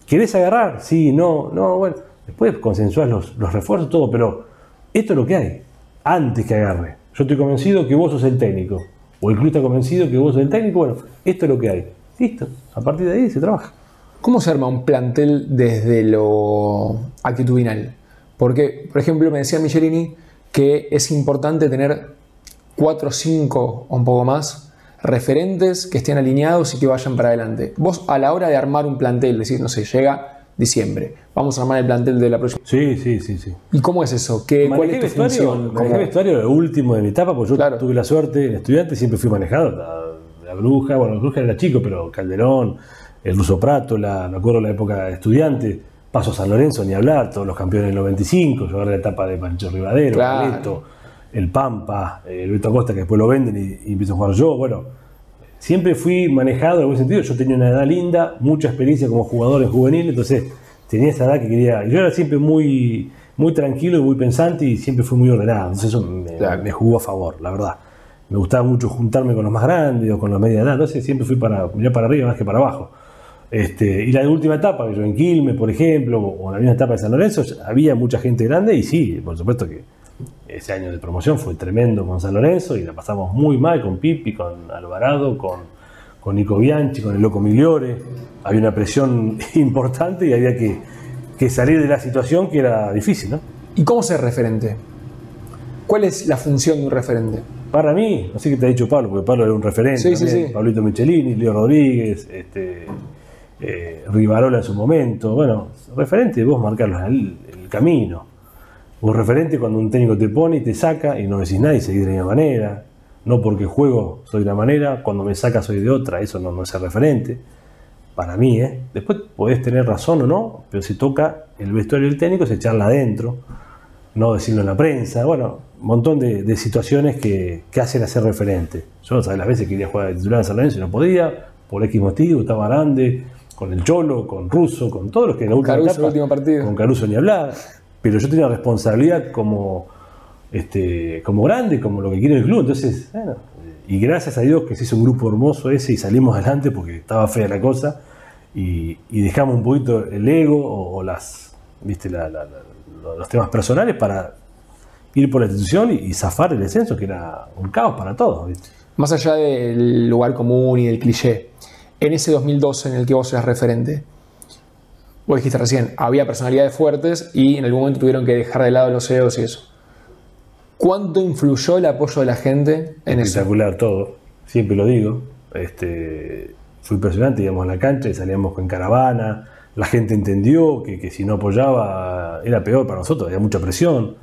¿Querés agarrar? Sí, no, no, bueno. Después consensuás los, los refuerzos, todo, pero esto es lo que hay. Antes que agarre. Yo estoy convencido que vos sos el técnico. O el club está convencido que vos sos el técnico. Bueno, esto es lo que hay. Listo. A partir de ahí se trabaja. ¿Cómo se arma un plantel desde lo actitudinal? Porque, por ejemplo, me decía Michelini que es importante tener cuatro, cinco o un poco más referentes que estén alineados y que vayan para adelante. Vos a la hora de armar un plantel, decís, no sé, llega diciembre, vamos a armar el plantel de la próxima. Sí, sí, sí, sí. ¿Y cómo es eso? ¿Qué, ¿Cuál es tu vestuario, función? manejé ¿Cómo- vestuario lo último de mi etapa, porque yo Claro. tuve la suerte, en estudiante siempre fui manejado, la, la bruja, bueno, la bruja era chico, pero Calderón, el ruso Prato, la, me acuerdo la época de estudiante, Paso San Lorenzo, ni hablar, todos los campeones del 95, yo agarré la etapa de Pancho Rivadero, Claro. El Pampa, el Beto Acosta, que después lo venden y, y empiezo a jugar yo, bueno, siempre fui manejado en algún sentido. Yo tenía una edad linda, mucha experiencia como jugador en juvenil, entonces tenía esa edad que quería. Yo era siempre muy, muy tranquilo y muy pensante y siempre fui muy ordenado. Entonces eso me, Claro. me jugó a favor, la verdad. Me gustaba mucho juntarme con los más grandes o con los media edad. Entonces siempre fui para mirar para arriba más que para abajo. Este, y la última etapa, que yo en Quilmes, por ejemplo, o en la misma etapa de San Lorenzo, había mucha gente grande y sí, por supuesto que ese año de promoción fue tremendo con San Lorenzo y la pasamos muy mal con Pipi, con Alvarado, con, con Nico Bianchi, con el Loco Migliore. Había una presión [LAUGHS] importante y había que, que salir de la situación que era difícil, ¿no? ¿Y cómo ser referente? ¿Cuál es la función de un referente? Para mí, no sé qué te ha dicho Pablo, porque Pablo era un referente. Sí, sí, también, sí. Pablito Michelini, Leo Rodríguez, este, eh, Rivarola en su momento. Bueno, referente, vos marcarlo el, el camino. Vos referente cuando un técnico te pone y te saca y no decís nada y seguís de la misma manera. No porque juego soy de una manera, cuando me saca soy de otra, eso no, no es referente. Para mí, ¿eh? Después podés tener razón o no, pero si toca el vestuario del técnico, se charla adentro. no decirlo en la prensa, bueno, un montón de, situaciones que, que, hacen a ser referente. Yo, ¿sabes? Las veces quería jugar de titular en San Lorenzo y no podía, por X motivo, estaba grande, con el Cholo, con Russo, con todos los que en la última Caruso, último partido. con Caruso ni hablar, pero yo tenía responsabilidad como, este, como grande, como lo que quiere el club, entonces, bueno, y gracias a Dios que se hizo un grupo hermoso ese y salimos adelante porque estaba fea la cosa y, dejamos un poquito el ego o, las, viste, los temas personales para ir por la institución y, zafar el descenso, que era un caos para todos. Más allá del lugar común y del cliché, en ese 2012 en el que vos eras referente, vos dijiste recién, había personalidades fuertes y en algún momento tuvieron que dejar de lado los egos y eso. ¿Cuánto influyó el apoyo de la gente en eso? Espectacular todo, siempre lo digo. Este, fue impresionante, íbamos a la cancha y salíamos con caravana, la gente entendió que, si no apoyaba era peor para nosotros, había mucha presión.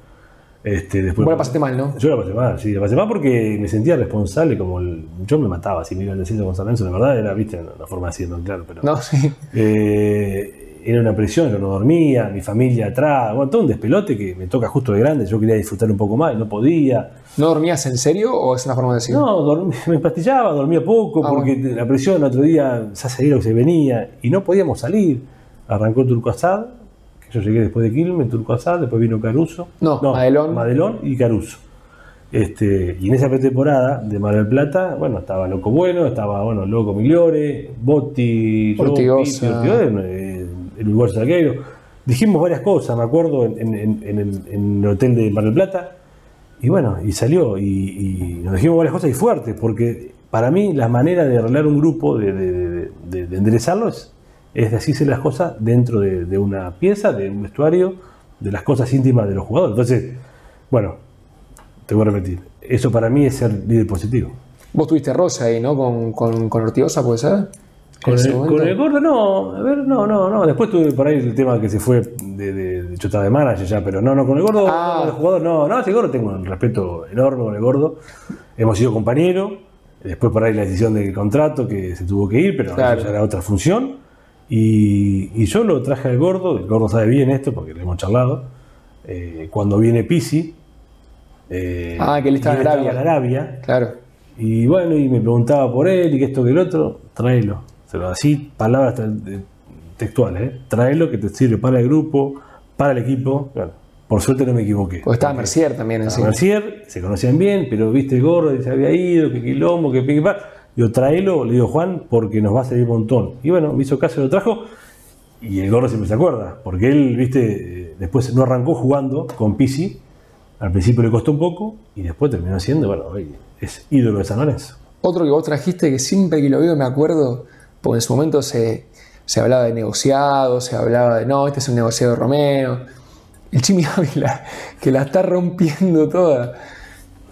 Este, después, Vos la pasaste mal, ¿no? Yo la pasé mal, sí, la pasé mal porque me sentía responsable, como yo me mataba si me iba al desierto con San Lorenzo, la verdad era, viste, una forma de decirlo, claro, pero... No, sí. Eh, era una presión, yo no dormía, mi familia atrás, bueno, todo un despelote que me toca justo de grande, yo quería disfrutar un poco más y no podía. ¿No dormías en serio o es una forma de decir? No, [LAUGHS] me pastillaba, dormía poco, ah, porque la presión el otro día se salía lo que se venía y no podíamos salir. Arrancó Turco Asad, que yo llegué después de Quilmes, Turco Asad, después vino Caruso. No, Madelón. Madelón y Caruso. Este, y en esa pretemporada de Mar del Plata, bueno, estaba Loco Bueno, estaba, bueno, Loco Migliore, Botti, Ortigosa el uruguayo Salguero. Dijimos varias cosas, me acuerdo, en, el, hotel de Mar del Plata. Y bueno, y salió. Y, nos dijimos varias cosas y fuertes, porque para mí la manera de arreglar un grupo, de, enderezarlo, es, es decirse las cosas dentro de, una pieza, de un vestuario, de las cosas íntimas de los jugadores. Entonces, bueno, te voy a repetir, eso para mí es ser líder positivo. Vos tuviste Rosa ahí, ¿no? Con, con, con Ortigosa, ¿puede ser? Con el, gordo no, a ver, no, no, no. Después tuve por ahí el tema que se fue de, de, de chota de manager ya, pero no, no, con el gordo, ah. el jugador, no, no, ese gordo tengo un respeto enorme con el gordo. Hemos sido compañeros, después por ahí la decisión del contrato que se tuvo que ir, pero claro. era otra función. Y, y, yo lo traje al gordo, el gordo sabe bien esto porque le hemos charlado. Eh, cuando viene Pisi, eh, ah, que él en Arabia. Arabia. Claro. Y bueno, y me preguntaba por él y que esto que el otro, tráelo así, palabras textuales, ¿eh? traerlo que te sirve para el grupo, para el equipo. por suerte no me equivoqué. Pues estaba Mercier también encima. Mercier, se conocían bien, pero viste el gordo, se había ido, que quilombo, que pique Yo tráelo, le digo Juan, porque nos va a servir un montón. Y bueno, me hizo caso, lo trajo. Y el gordo siempre se acuerda, porque él, viste, después no arrancó jugando con Pisi. Al principio le costó un poco y después terminó siendo, bueno, es ídolo de San Lorenzo. Otro que vos trajiste que siempre que lo veo me acuerdo porque en su momento se, hablaba de negociados, se hablaba de, no, este es un negociado de Romeo. El Jimmy [LAUGHS] Ávila, que la está rompiendo toda.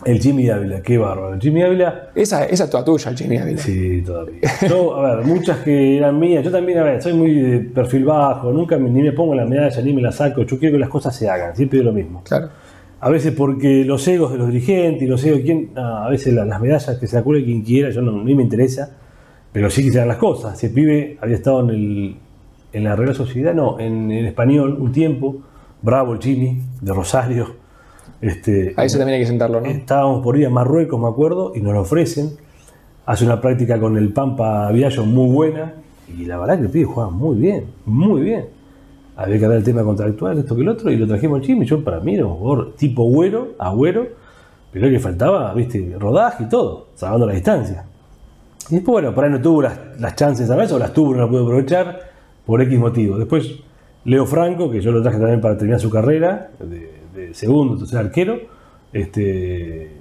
El Jimmy Ávila, qué bárbaro. El Jimmy Ávila. Esa, esa es toda tuya, el Jimmy Ávila. Sí, todavía. Yo, a ver, muchas que eran mías. Yo también, a ver, soy muy de perfil bajo. Nunca ni me pongo la medalla ni me la saco. Yo quiero que las cosas se hagan. Siempre digo lo mismo. Claro. A veces porque los egos de los dirigentes y los egos de quién. a veces las, medallas que se acuerde quien quiera, yo no, ni me interesa pero sí que las cosas. Ese pibe había estado en, el, en la Real Sociedad, no, en el español un tiempo. Bravo el Jimmy, de Rosario. Este, a eso también hay que sentarlo, ¿no? Estábamos por ir a Marruecos, me acuerdo, y nos lo ofrecen. Hace una práctica con el Pampa Viallo muy buena. Y la verdad que el pibe juega muy bien, muy bien. Había que hablar el tema contractual, esto que el otro, y lo trajimos al Jimmy. Yo para mí era un jugador tipo güero, agüero, pero que faltaba, viste, rodaje y todo, salvando la distancia. Y después, bueno, por ahí no tuvo las, chances a veces, o las tuvo, no las pudo aprovechar, por X motivo. Después, Leo Franco, que yo lo traje también para terminar su carrera, de, segundo, tercer arquero, este,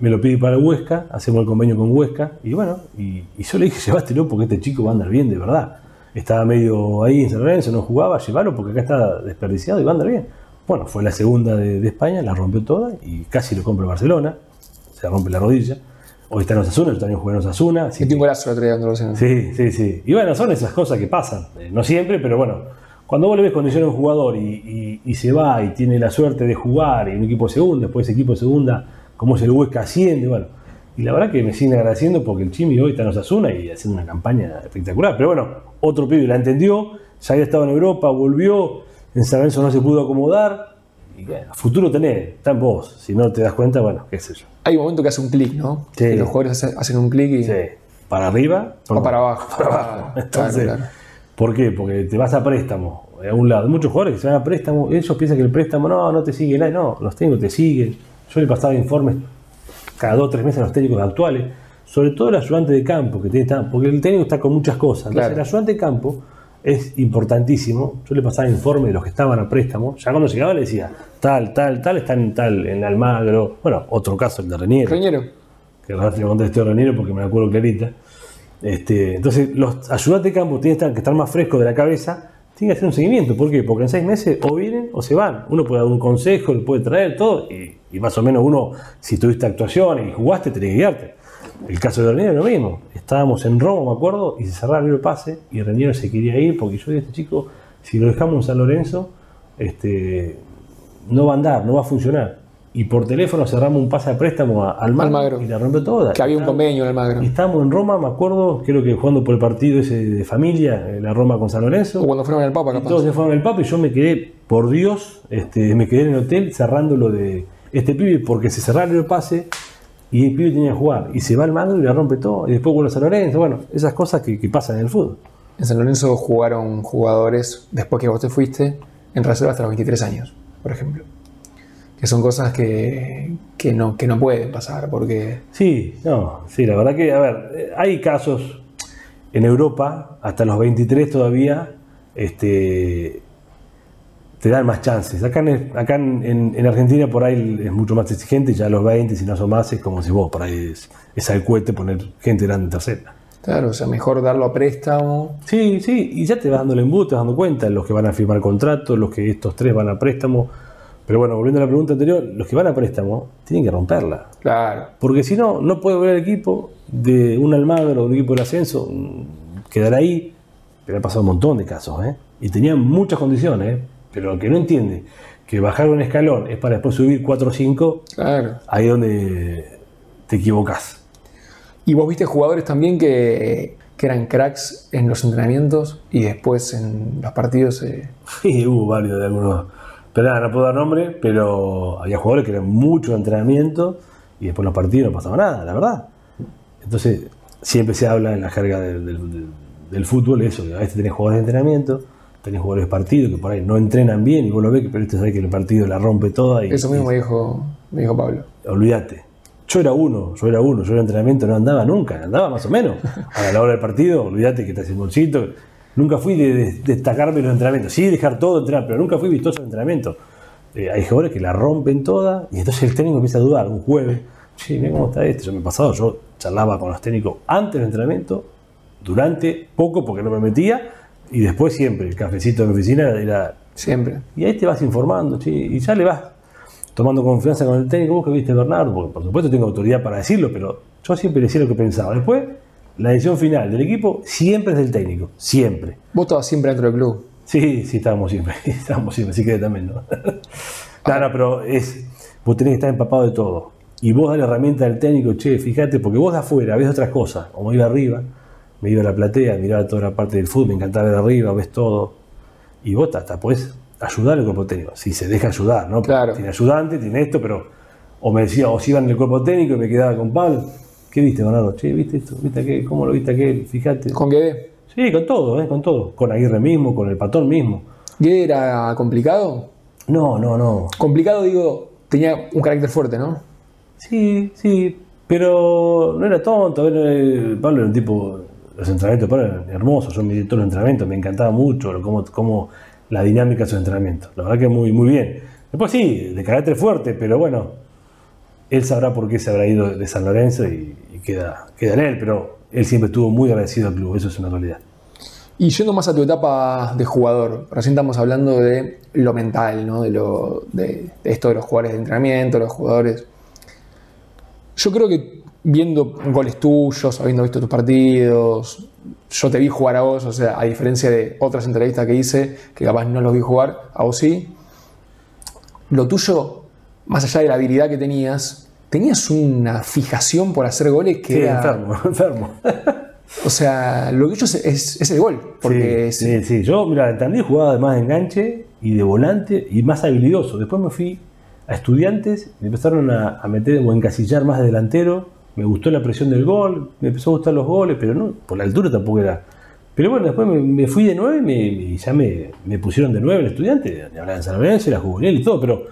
me lo pide para Huesca, hacemos el convenio con Huesca, y bueno, y, yo le dije, [LAUGHS] llevátelo porque este chico va a andar bien de verdad. Estaba medio ahí en San no jugaba, llevarlo porque acá está desperdiciado y va a andar bien. Bueno, fue la segunda de, de España, la rompió toda y casi lo compra Barcelona, se rompe la rodilla. Hoy está en Osasuna, yo también jugué en Osasuna. Sí, un golazo el otro día Sí, sí, sí. Y bueno, son esas cosas que pasan. Eh, no siempre, pero bueno. Cuando vos le ves a un jugador y, se va y tiene la suerte de jugar en un equipo de segunda, después ese equipo de segunda, como es el Huesca, asciende, bueno. Y la verdad que me sigue agradeciendo porque el Chimi hoy está en Osasuna y haciendo una campaña espectacular. Pero bueno, otro pibe la entendió, ya había estado en Europa, volvió, en San Lorenzo no se pudo acomodar Y futuro tenés, está en vos. Si no te das cuenta, bueno, qué sé yo. Hay un momento que hace un clic, ¿no? Sí. Que los jugadores hace- hacen un clic y. Sí. Para arriba O para abajo. Para abajo. Entonces, claro. ¿Por qué? Porque te vas a préstamo a un lado. Hay muchos jugadores que se van a préstamo, ellos piensan que el préstamo no, no te sigue nadie. No, los técnicos te siguen. Yo le pasaba informes cada dos o tres meses a los técnicos actuales, sobre todo el ayudante de campo, que tiene porque el técnico está con muchas cosas. Entonces, Claro. el ayudante de campo es importantísimo. Yo le pasaba informes de los que estaban a préstamo. Ya cuando llegaba le decía, tal, tal, tal, están en tal, en Almagro. Bueno, otro caso, el de Reniero Reñero. que ahora te lo conté este Reniero porque me lo acuerdo clarita. Este, entonces, los ayudantes de campo tienen que estar más frescos de la cabeza, tienen que hacer un seguimiento. ¿Por qué? Porque en seis meses o vienen o se van. Uno puede dar un consejo, le puede traer todo, y, y más o menos uno, si tuviste actuación y jugaste, tenés que guiarte. El caso de Reniero es lo mismo. Estábamos en Roma, me acuerdo, y se cerraba el pase, y Reniero se quería ir porque yo dije, este chico, si lo dejamos en San Lorenzo, este, no va a andar, no va a funcionar. Y por teléfono cerramos un pase de préstamo a Almagro, Almagro. y la rompe toda. Que había un convenio en Almagro. Estábamos en Roma, me acuerdo, creo que jugando por el partido ese de familia, en la Roma con San Lorenzo. O cuando fueron al Papa, Y capaz. todos se fueron al Papa y yo me quedé, por Dios, este, me quedé en el hotel cerrando lo de este pibe porque se cerraron el pase y el pibe tenía que jugar. Y se va al mando y le rompe todo. Y después vuelve a San Lorenzo. Bueno, esas cosas que, que pasan en el fútbol. En San Lorenzo jugaron jugadores después que vos te fuiste en reserva hasta los 23 años, por ejemplo. Que son cosas que, que, no, que no pueden pasar porque. Sí, no, sí, la verdad que, a ver, eh, hay casos en Europa, hasta los 23 todavía, este, te dan más chances. Acá, en, acá en, en- en Argentina por ahí es mucho más exigente, ya a los 20, si no son más, es como si vos, por ahí es, es al cohete poner gente grande en tercera. Claro, o sea, mejor darlo a préstamo. Sí, sí, y ya te vas dando el embudo, te vas dando cuenta, los que van a firmar contrato, los que estos tres van a préstamo. Pero bueno, volviendo a la pregunta anterior, los que van a préstamo tienen que romperla. Claro. Porque si no, no puede volver el equipo de un Almagro o un equipo del ascenso, mm, quedar ahí. Pero ha pasado un montón de casos, ¿eh? Y tenían muchas condiciones, ¿eh? Pero el que no entiende que bajar un escalón es para después subir 4 o 5, Claro. ahí es donde te equivocas. Y vos viste jugadores también que, que eran cracks en los entrenamientos y después en los partidos. eh, [LAUGHS] Sí, hubo varios de algunos. Pero nada, no puedo dar nombre, pero había jugadores que eran mucho entrenamiento y después en los partidos no pasaba nada, la verdad. Entonces, siempre se habla en la jerga del, del- del- del fútbol eso, que a veces tenés jugadores de entrenamiento, tenés jugadores de partido que por ahí no entrenan bien y vos lo ves, pero este sabe que el partido la rompe toda y, eso mismo y- me dijo, me dijo Pablo. olvídate. Yo era uno, yo era uno, yo en entrenamiento no andaba nunca, andaba más o menos. A la hora del partido, olvídate que te haces bolsito. Nunca fui de, de- destacarme en los entrenamientos, sí dejar todo entrenar, pero nunca fui vistoso en entrenamiento. Eh, hay jugadores que la rompen toda y entonces el técnico empieza a dudar un jueves. Che, mira cómo está este. Yo me he pasado, yo charlaba con los técnicos antes del entrenamiento, durante, poco porque no me metía, y después siempre. El cafecito de mi oficina era Siempre. y ahí te vas informando, che, y ya le vas tomando confianza con el técnico. Vos que viste, Bernardo, porque por supuesto tengo autoridad para decirlo, pero yo siempre decía lo que pensaba. Después, la decisión final del equipo siempre es del técnico, siempre. Vos estabas siempre dentro del club. Sí, sí, estábamos siempre, [LAUGHS] estábamos siempre, así que también, [LAUGHS] ¿no? no, pero es, vos tenés que estar empapado de todo. Y vos das la herramienta al técnico, che, fíjate, porque vos de afuera ves otras cosas, como iba arriba, me iba a la platea, miraba toda la parte del fútbol, me encantaba ver arriba, ves todo. Y vos hasta podés ayudar al cuerpo técnico, si se deja ayudar, ¿no? Claro. Tiene ayudante, tiene esto, pero. O me decía, o si iban en el cuerpo técnico y me quedaba con Pablo. ¿Qué viste, Bernardo? Che, ¿viste esto? ¿Viste aquel? ¿Cómo lo viste aquel? Fíjate. Con Guede. Sí, con todo, ¿eh? con todo. Con Aguirre mismo, con el patón mismo. ¿Guede era complicado? No, no, no. Complicado, digo, tenía un carácter fuerte, ¿no? Sí, sí, pero no era tonto. Pablo era un tipo. Los entrenamientos eran hermosos. Yo miré todos los entrenamientos, me encantaba mucho cómo, cómo la dinámica de sus entrenamientos. La verdad que muy, muy bien. Después sí, de carácter fuerte, pero bueno, él sabrá por qué se habrá ido de San Lorenzo y, y queda, queda en él, pero él siempre estuvo muy agradecido al club, eso es una realidad. Y yendo más a tu etapa de jugador, recién estamos hablando de lo mental, ¿no? De, lo, de, de esto de los jugadores de entrenamiento, los jugadores. Yo creo que viendo goles tuyos, habiendo visto tus partidos, yo te vi jugar a vos, o sea, a diferencia de otras entrevistas que hice, que capaz no los vi jugar, a vos sí. Lo tuyo, más allá de la habilidad que tenías, tenías una fijación por hacer goles que Sí, era. enfermo, [LAUGHS] enfermo. O sea, lo tuyo es, es, es el gol. Porque sí, sí, sí. Yo, mira, en Tandil jugaba además de enganche y de volante y más habilidoso. Después me fui a estudiantes, me empezaron a, a meter o encasillar más de delantero. Me gustó la presión del gol, me empezó a gustar los goles, pero no, por la altura tampoco era. Pero bueno, después me, me fui de nueve me- y ya me, me pusieron de nueve en estudiante, hablaban en San Lorenzo, la juvenil y todo, pero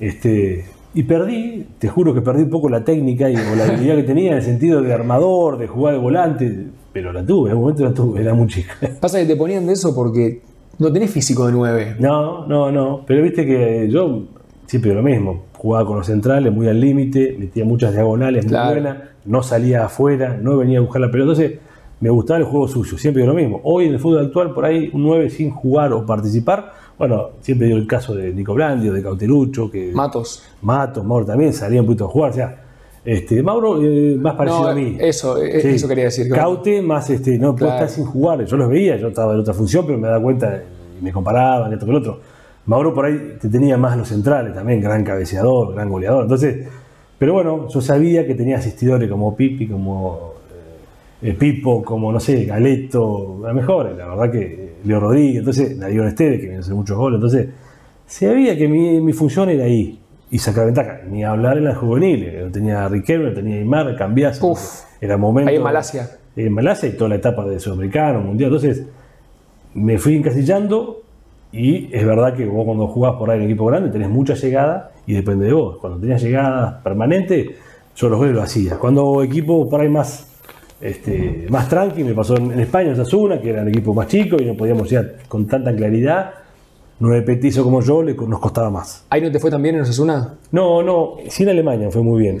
este, y perdí, te juro que perdí un poco la técnica y o la habilidad que tenía en el sentido de armador, de jugar de volante, pero la tuve, en un momento la tuve, era muy chica. Pasa que te ponían de eso porque no tenés físico de 9. No, no, no, pero viste que yo siempre lo mismo, jugaba con los centrales muy al límite, metía muchas diagonales muy buenas, no salía afuera, no venía a buscar la pelota, entonces me gustaba el juego suyo, siempre digo lo mismo. Hoy en el fútbol actual, por ahí un 9 sin jugar o participar, bueno, siempre digo el caso de Nico Blandi o de Cauterucho, que Matos. Matos, Mauro también salía un poquito a jugar. O sea, este, Mauro eh, más parecido No, a mí. eso, eh, eso quería decir. Caute más, este, no puedo Claro. estar sin jugar. Yo los veía, yo estaba en otra función, pero me daba cuenta y me comparaban, esto que el otro. Mauro por ahí te tenía más los centrales también, gran cabeceador, gran goleador. Entonces, pero bueno, yo sabía que tenía asistidores como Pipi, como eh, eh, Pipo, como no sé, Galeto, a lo mejor, la verdad que eh, Leo Rodríguez, entonces Darío Esteves, que viene a hacer muchos goles, entonces sabía que mi, mi función era ahí y sacar ventaja, ni hablar en las juveniles, tenía Riquelme, tenía Aymar, cambiazo, Uf. era momento. Ahí en Malasia. En Malasia y toda la etapa de Sudamericano, Mundial, entonces me fui encasillando y es verdad que vos cuando jugás por ahí en equipo grande tenés mucha llegada y depende de vos. Cuando tenías llegada permanente, yo los goles lo hacía. Cuando equipo por ahí más, este, más tranqui, me pasó en, en España, en Sasuna, que era un equipo más chico y no podíamos ir con tanta claridad. Nueve petizo como yo le, nos costaba más. ¿Ahí no te fue tan bien en Osasuna? No, no, sí en Alemania fue muy bien.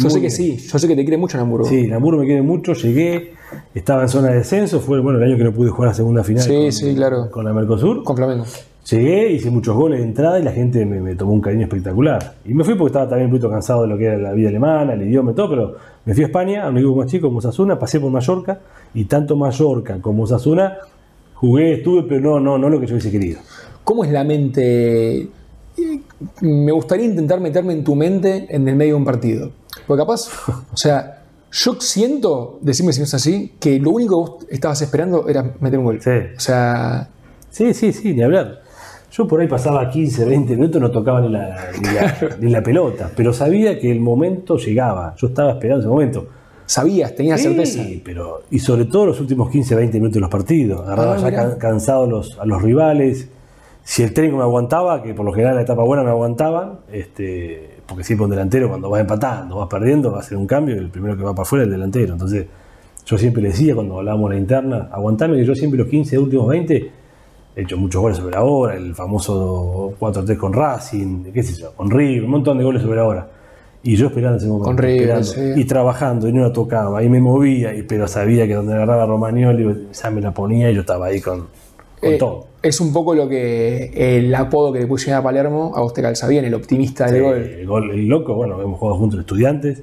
Yo Muy sé que bien. sí, yo sé que te quiere mucho Hamburgo. Sí, Namur me quiere mucho, llegué, estaba en zona de descenso, fue bueno el año que no pude jugar la segunda final Sí, con, sí, claro. con la Mercosur. Con Flamengo. Llegué, hice muchos goles de entrada y la gente me, me tomó un cariño espectacular. Y me fui porque estaba también un poquito cansado de lo que era la vida alemana, el idioma y todo, pero me fui a España, a un equipo más chico como Osasuna, pasé por Mallorca y tanto Mallorca como Osasuna jugué, estuve, pero no, no, no lo que yo hubiese querido. ¿Cómo es la mente? Eh, Me gustaría intentar meterme en tu mente en el medio de un partido. Porque capaz, o sea, yo siento, decime si no es así, que lo único que vos estabas esperando era meter un gol. Sí. O sea, Sí, sí, sí, ni hablar. Yo por ahí pasaba 15, 20 minutos, no tocaba ni la, ni la, ni la pelota, pero sabía que el momento llegaba. Yo estaba esperando ese momento. sabías, tenías Sí, certeza. pero y sobre todo los últimos 15, 20 minutos de los partidos. Agarraba Ah, ya can- cansado los, a los rivales. Si el técnico me aguantaba, que por lo general en la etapa buena me aguantaban, este, porque siempre un delantero cuando vas empatando, vas perdiendo, va a hacer un cambio y el primero que va para afuera es el delantero. Entonces, yo siempre le decía cuando hablábamos de la interna, aguantame que yo siempre los 15 últimos 20 he hecho muchos goles sobre la hora, el famoso 4-3 con Racing, qué sé yo, con River, un montón de goles sobre la hora. Y yo esperando ese momento. Con River, esperando, sí. Y trabajando, y no la tocaba, y me movía, y, pero sabía que donde agarraba Romagnoli ya me la ponía y yo estaba ahí con, con Eh, todo. Es un poco lo que el apodo que le pusieron a Palermo, a vos te calza bien, el optimista del Sí, gol. el, gol, el loco, bueno, hemos jugado juntos estudiantes.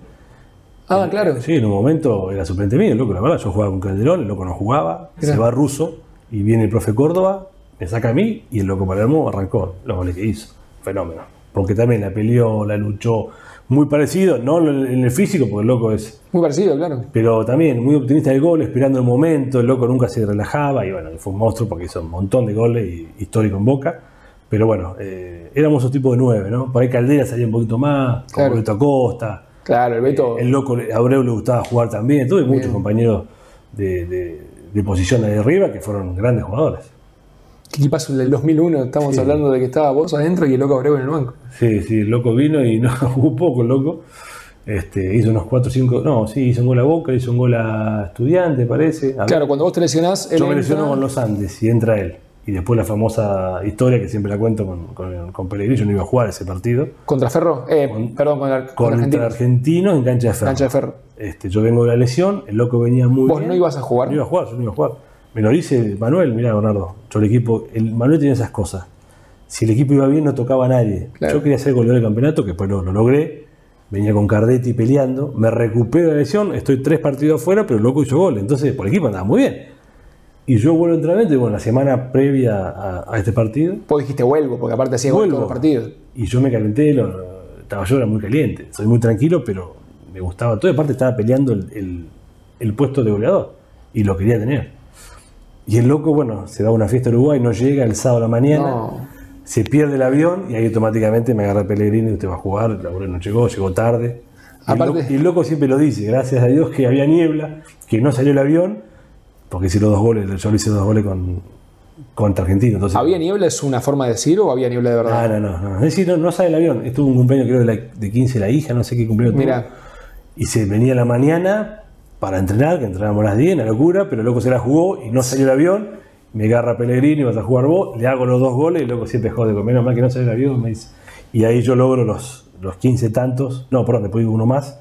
Ah, claro. Sí, en un momento era suplente mío, el loco, la verdad, yo jugaba con Calderón, el loco no jugaba, se va ruso, y viene el profe Córdoba, me saca a mí, y el loco Palermo arrancó los goles que hizo. Fenómeno. Porque también la peleó, la luchó, muy parecido, no en el físico, porque el loco es Muy parecido, claro. pero también muy optimista del gol, esperando el momento, el loco nunca se relajaba y bueno, fue un monstruo porque hizo un montón de goles y histórico en Boca. Pero bueno, eh, éramos un tipo de nueve, ¿no? Por ahí Caldera salía un poquito más, como Claro. Beto Acosta. Claro, el Beto. El loco, a Abreu le gustaba jugar también. Tuve muchos compañeros de, de, de posición ahí arriba que fueron grandes jugadores. ¿Qué equipazo el del 2001? Estamos Sí. hablando de que estaba vos adentro y el loco Abreu en el banco. Sí, sí, el loco vino y no [LAUGHS] jugó poco el loco. Este, hizo unos 4 o 5, no, sí, hizo un gol a Boca, hizo un gol a Estudiante, parece. A Claro, cuando vos te lesionás, él Yo me entra- lesiono con los Andes y entra él. Y después la famosa historia que siempre la cuento con, con, con Pellegrini, yo no iba a jugar ese partido. ¿Contra Ferro? Eh, perdón, con, con Contra. Argentinos en cancha de ferro. Cancha de Ferro. Este, yo vengo de la lesión, el loco venía muy ¿Vos bien. no ibas a jugar? No iba a jugar, yo no iba a jugar. Me lo dice Manuel, mirá Bernardo, yo el equipo, el Manuel tenía esas cosas. Si el equipo iba bien no tocaba a nadie. Claro. Yo quería ser goleador del campeonato, que después lo, lo logré. Venía con Cardetti peleando, me recupero de la lesión, estoy tres partidos afuera, pero el loco hizo gol. Entonces, por el equipo andaba muy bien. Y yo vuelvo a entrenamiento y bueno, la semana previa a, a este partido, Vos dijiste vuelvo, porque aparte hacías gol Vuelvo. todos los partidos. y yo me calenté, lo- estaba yo era muy caliente, soy muy tranquilo, pero me gustaba todo. Aparte estaba peleando el, el- el puesto de goleador y lo quería tener. Y el loco, bueno, se va a una fiesta en Uruguay, no llega el sábado a la mañana. No. se pierde el avión y ahí automáticamente me agarra Pellegrini, usted va a jugar, la hora no llegó, llegó tarde. Y el, loco, y el loco siempre lo dice, gracias a Dios que había niebla, que no salió el avión, porque hice los dos goles, yo le hice dos goles con, contra Argentina. Entonces, ¿Había niebla es una forma de decir o había niebla de verdad? no, no, no, no. Es decir, no, no sale el avión. Estuvo un cumpleaños creo de, la- de 15 la hija, no sé qué cumpleaños tuvo. Mira, Y se venía a la mañana para entrenar, que entrenábamos a las 10, una locura, pero el loco se la jugó y no salió el avión. Me agarra Pellegrini, vas a jugar vos, le hago los dos goles y el loco siempre jode con menos mal que no salió el avión, me dice. Y ahí yo logro los, los 15 tantos, no, perdón, después uno más,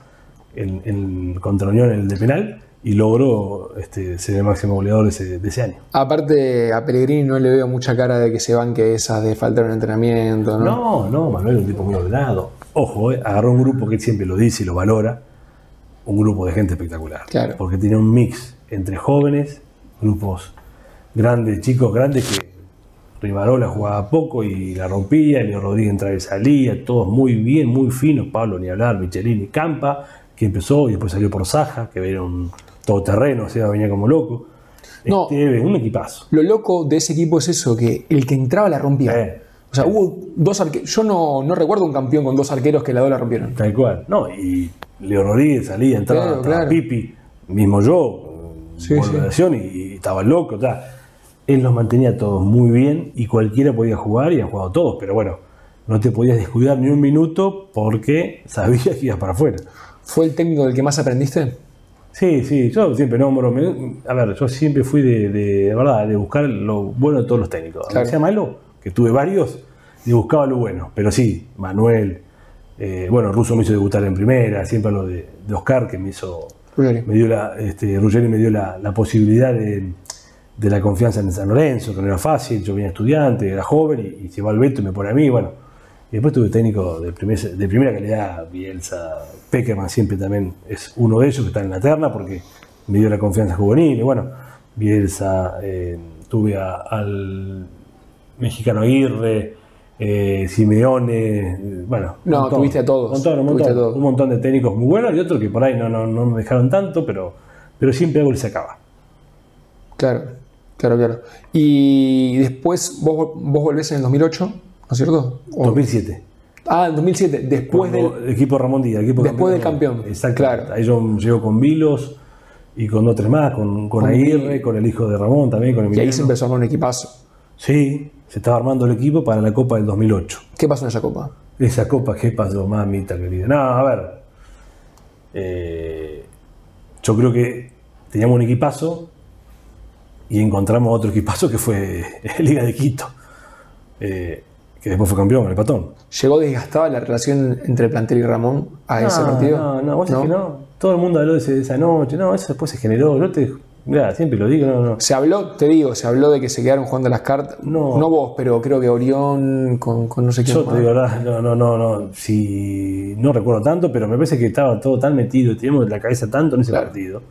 en, en, contra Unión, el de penal, y logro este, ser el máximo goleador de ese, de ese año. aparte a Pellegrini no le veo mucha cara de que se banque esas de faltar un entrenamiento, ¿no? No, no, Manuel es un tipo muy ordenado. Ojo, eh, agarró un grupo que él siempre lo dice y lo valora, un grupo de gente espectacular. Claro. Porque tiene un mix entre jóvenes, grupos grandes, chicos grandes que Rivarola jugaba poco y la rompía, Leo Rodríguez entraba y salía, todos muy bien, muy finos, Pablo ni hablar, Michelini, Campa, que empezó y después salió por Saja, que era un todoterreno, o sea, venía como loco. No. Un equipazo. Lo loco de ese equipo es eso, que el que entraba la rompía. Eh. O sea, hubo dos arqueros. Yo no, no recuerdo un campeón con dos arqueros que la dos la rompieron. Tal cual. No, y Leo Rodríguez salía, entraba, Claro, claro. Pipi, mismo yo, Sí, por sí. y, y estaba loco. o sea, él los mantenía todos muy bien y cualquiera podía jugar y han jugado todos, pero bueno, no te podías descuidar ni un minuto porque [LAUGHS] sabías que ibas para afuera. ¿Fue el técnico del que más aprendiste? Sí, sí, yo siempre nombro, me- a ver, yo siempre fui de, de, de verdad, de buscar lo bueno de todos los técnicos. Aunque Claro. sea malo, que tuve varios, y buscaba lo bueno. Pero sí, Manuel, eh, bueno, Russo me hizo debutar en primera, siempre lo de, de Oscar, que me hizo, Ruggeri. me dio la, este, Ruggeri me dio la, la posibilidad de, de la confianza en San Lorenzo, que no era fácil, yo venía estudiante, era joven, y, y se va al Beto y me pone a mí, bueno. Y después tuve técnico de, primer- de primera calidad, Bielsa, Peckerman siempre también es uno de ellos que está en la terna porque me dio la confianza juvenil. Y bueno, Bielsa, eh, tuve a- al mexicano Aguirre, eh, Simeone, bueno. No, montón, tuviste a todos, Un montón, un tuviste montón, a todos. un montón de técnicos muy buenos y otros que por ahí no, no, no me dejaron tanto, pero, pero siempre algo les sacaba. Claro, claro, claro. Y después vos, vos volvés en el 2008, ¿no es cierto? O- 2007. ah, en 2007, después del... Cuando- el equipo Ramón Díaz, equipo Después del campeón. Exacto. Claro. Ahí yo llego con Vilos y con dos tres más, con, con Con Aguirre, con el hijo de Ramón también, con Y ahí Emiliano. se empezó a armar un equipazo. Sí, se estaba armando el equipo para la Copa del 2008. ¿Qué pasó en esa copa? Esa Copa, ¿qué pasó, mamita querida? No, a ver. eh, yo creo que teníamos un equipazo y encontramos otro equipazo que fue [LAUGHS] Liga de Quito, eh, que después fue campeón, el patón. ¿Llegó desgastada la relación entre plantel y Ramón a ese no, partido? No, no, vos sabés que no. Todo el mundo habló de, esa noche. No, eso después se generó. Yo te. Mirá, siempre lo digo, no, no. Se habló, te digo, se habló de que se quedaron jugando las cartas. No. No vos, pero creo que Orión con, con no sé quién Yo más. te digo, verdad, no, no, no, no. Si no recuerdo tanto, pero me parece que estaba todo tan metido, teníamos la cabeza tanto en ese Claro. partido.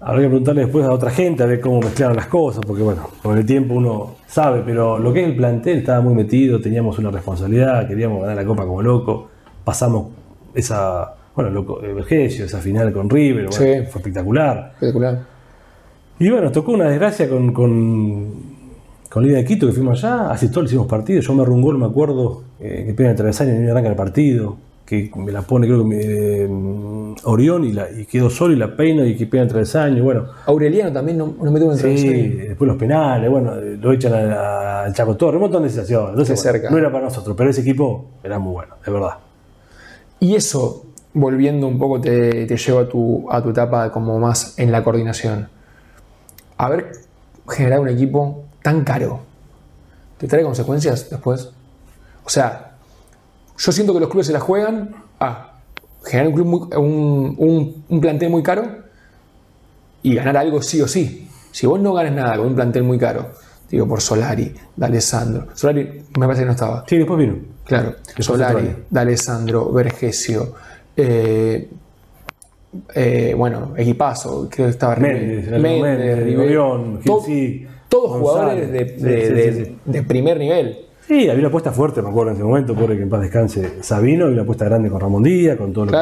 Habrá que preguntarle después a otra gente a ver cómo mezclaron las cosas, porque bueno, con el tiempo uno sabe, pero lo que es el plantel estaba muy metido, teníamos una responsabilidad, queríamos ganar la copa como loco, pasamos esa, bueno, loco, Vergesio, esa final con River, bueno, Sí. fue espectacular. Espectacular. Y bueno, nos tocó una desgracia con, con, con Liga de Quito, que fuimos allá, así todos hicimos partido. Yo me arrugué un gol, me acuerdo, eh, que pega en el travesaño y me arranca el partido, que me la pone, creo que me, eh, Orión y, la, y quedó solo y la peino y que pega en el travesaño. Bueno, Aureliano también no, no metió un sí, travesaño. después los penales, bueno, lo echan al Chaco Torre, un montón de sensaciones. Entonces, bueno, cerca. no era para nosotros, pero ese equipo era muy bueno, de verdad. Y eso, volviendo un poco, te, te lleva a tu, a tu etapa como más en la coordinación. Haber generado un equipo tan caro, ¿te trae consecuencias después? O sea, yo siento que los clubes se la juegan a generar un, club muy- un, un- un plantel muy caro y ganar algo sí o sí. Si vos no ganas nada con un plantel muy caro, digo por Solari, D'Alessandro. Solari me parece que no estaba. Sí, después vino. Claro, fue Solari. D'Alessandro, Vergesio, eh, eh, bueno, equipazo, creo que estaba Méndez, Méndez, to- todos jugadores de, Sí, de- sí, de- sí, sí. de primer nivel. Sí, había una apuesta fuerte, me acuerdo en ese momento, pobre que en paz descanse Sabino, y una apuesta grande con Ramón Díaz, con todo lo que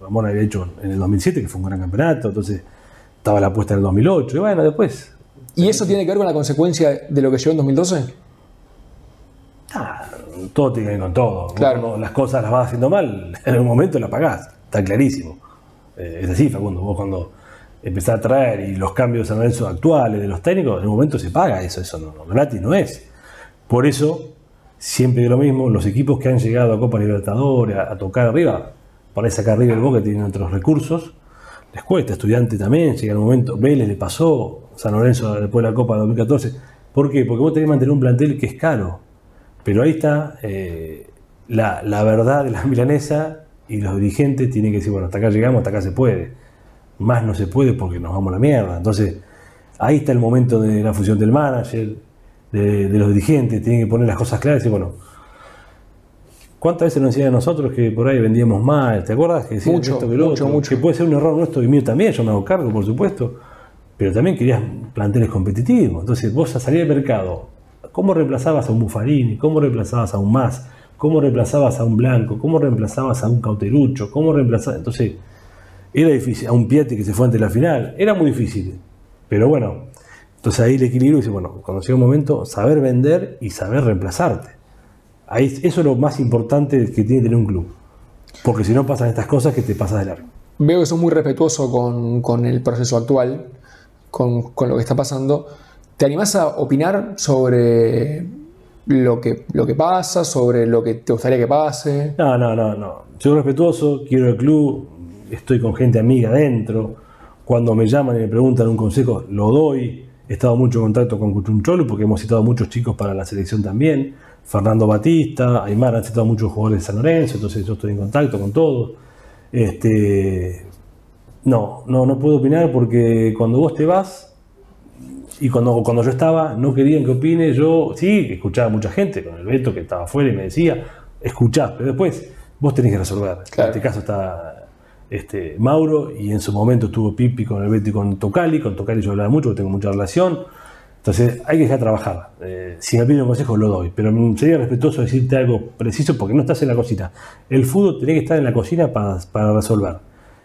Ramón había hecho en el 2007, que fue un gran campeonato, entonces estaba la apuesta en el 2008, y bueno, después, ¿Y eso tiene que ver con la consecuencia de lo que llegó en 2012? Todo tiene que ver con todo. Claro. cuando las cosas las vas haciendo mal, [LAUGHS] en algún momento las pagás, está clarísimo. Eh, es así, Facundo, vos cuando empezás a traer y los cambios de San Lorenzo actuales de los técnicos, en un momento se paga eso, eso no, no, gratis no es. Por eso, siempre digo lo mismo, los equipos que han llegado a Copa Libertadores, a, a tocar arriba, por ahí sacar arriba el Boca tienen otros recursos, les cuesta, estudiante también, llega el momento, Vélez le pasó, San Lorenzo después de la Copa 2014. ¿Por qué? Porque vos tenés que mantener un plantel que es caro. Pero ahí está eh, la, la verdad de la milanesa y los dirigentes tienen que decir, bueno, hasta acá llegamos, hasta acá se puede. Más no se puede porque nos vamos a la mierda. Entonces, ahí está el momento de la fusión del manager, de, de los dirigentes, tienen que poner las cosas claras y decir, bueno, ¿Cuántas veces nos decían a nosotros que por ahí vendíamos mal? ¿Te acuerdas? Que decían Mucho, esto, que lo mucho, otro? mucho. Que puede ser un error nuestro y mío también, yo me hago cargo, por supuesto. Pero también querías planteles competitivos. Entonces, vos a salir al mercado, ¿cómo reemplazabas a un Buffarini? ¿Cómo reemplazabas a un Más? ¿Cómo reemplazabas a un Blanco? ¿Cómo reemplazabas a un Cauterucho? ¿Cómo reemplazabas? Entonces, era difícil. A un Piatti que se fue ante la final. Era muy difícil. Pero bueno, entonces ahí el equilibrio dice, bueno, cuando llega un momento, saber vender y saber reemplazarte. Ahí, eso es lo más importante que tiene tener un club. Porque si no pasan estas cosas que te pasas de largo. Veo que sos muy respetuoso con, con el proceso actual, con, con lo que está pasando. ¿Te animás a opinar sobre lo que, lo que pasa, sobre lo que te gustaría que pase? No, no, no, no. Soy respetuoso, quiero el club, estoy con gente amiga adentro. Cuando me llaman y me preguntan un consejo, lo doy. He estado mucho en contacto con Cuchuncholo porque hemos citado muchos chicos para la selección también. Fernando Batista, Aymar han citado muchos jugadores de San Lorenzo, entonces yo estoy en contacto con todos. Este, no, no, no puedo opinar porque cuando vos te vas, y cuando, cuando yo estaba, no querían que opine. Yo sí, escuchaba a mucha gente, con el Beto que estaba afuera y me decía, escuchá, pero después vos tenés que resolver. Claro. En este caso está este, Mauro y en su momento estuvo Pipi con el Beto y con Tocali. Con Tocali yo hablaba mucho, porque tengo mucha relación. Entonces hay que dejar trabajar. Eh, si me piden un consejo, lo doy. Pero mm, sería respetuoso decirte algo preciso porque no estás en la cocina. El fútbol tiene que estar en la cocina para, para resolver.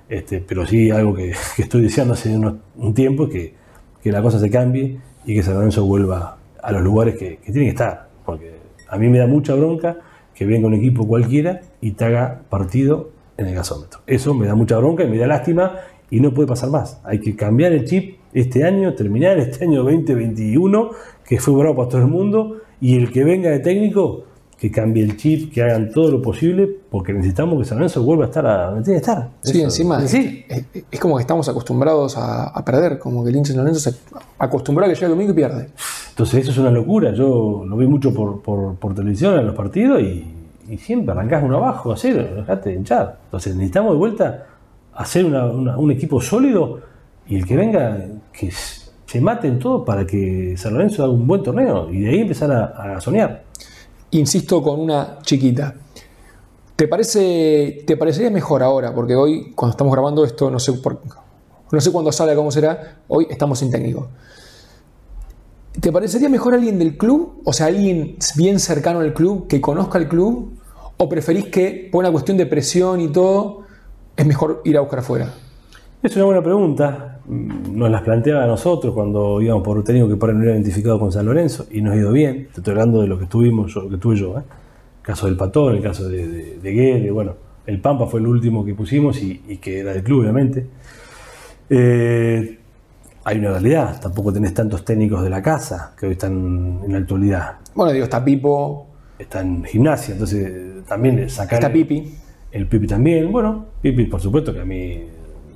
Este, pero sí algo que, [LAUGHS] que estoy deseando hace unos- un tiempo que, que la cosa se cambie y que San Lorenzo vuelva a los lugares que, que tiene que estar. Porque a mí me da mucha bronca que venga un equipo cualquiera y te haga partido en el gasómetro. Eso me da mucha bronca y me da lástima y no puede pasar más. Hay que cambiar el chip este año, terminar este año 2021, que fue bravo para todo el mundo, y el que venga de técnico, que cambie el chip, que hagan todo lo posible, porque necesitamos que San Lorenzo vuelva a estar a donde tiene que estar. Sí, Eso- encima Es, es como que estamos acostumbrados a, a perder, como que el hincha de San Lorenzo se acostumbró a que llega el domingo y pierde. Entonces eso es una locura. Yo lo vi mucho por, por, por televisión en los partidos y, y siempre arrancás uno abajo, a cero, dejate de hinchar. Entonces necesitamos de vuelta hacer una- una- un equipo sólido y el que venga, que se maten todos para que San Lorenzo haga un buen torneo y de ahí empezar a, a soñar. Insisto con una chiquita. ¿Te, parece, ¿Te parecería mejor ahora? Porque hoy, cuando estamos grabando esto, no sé, por, no sé cuándo sale, cómo será, hoy estamos sin técnico. ¿Te parecería mejor alguien del club? O sea, alguien bien cercano al club, que conozca el club. ¿O preferís que, por una cuestión de presión y todo, es mejor ir a buscar afuera? Es una buena pregunta. Mm, Nos las planteaba a nosotros cuando íbamos por un técnico que por ahí no era identificado con San Lorenzo y nos ha ido bien. Te estoy hablando de lo que estuvimos, yo, lo que tuve yo. ¿eh? El caso del Patón, el caso de, de, de Guede, bueno, el Pampa fue el último que pusimos y, y que era del club, obviamente. Eh, hay una realidad, tampoco tenés tantos técnicos de la casa que hoy están en la actualidad. Bueno, digo, está Pipo, Está en gimnasia, entonces también sacar. está Pipi. El Pipi también, bueno, Pipi por supuesto que a mí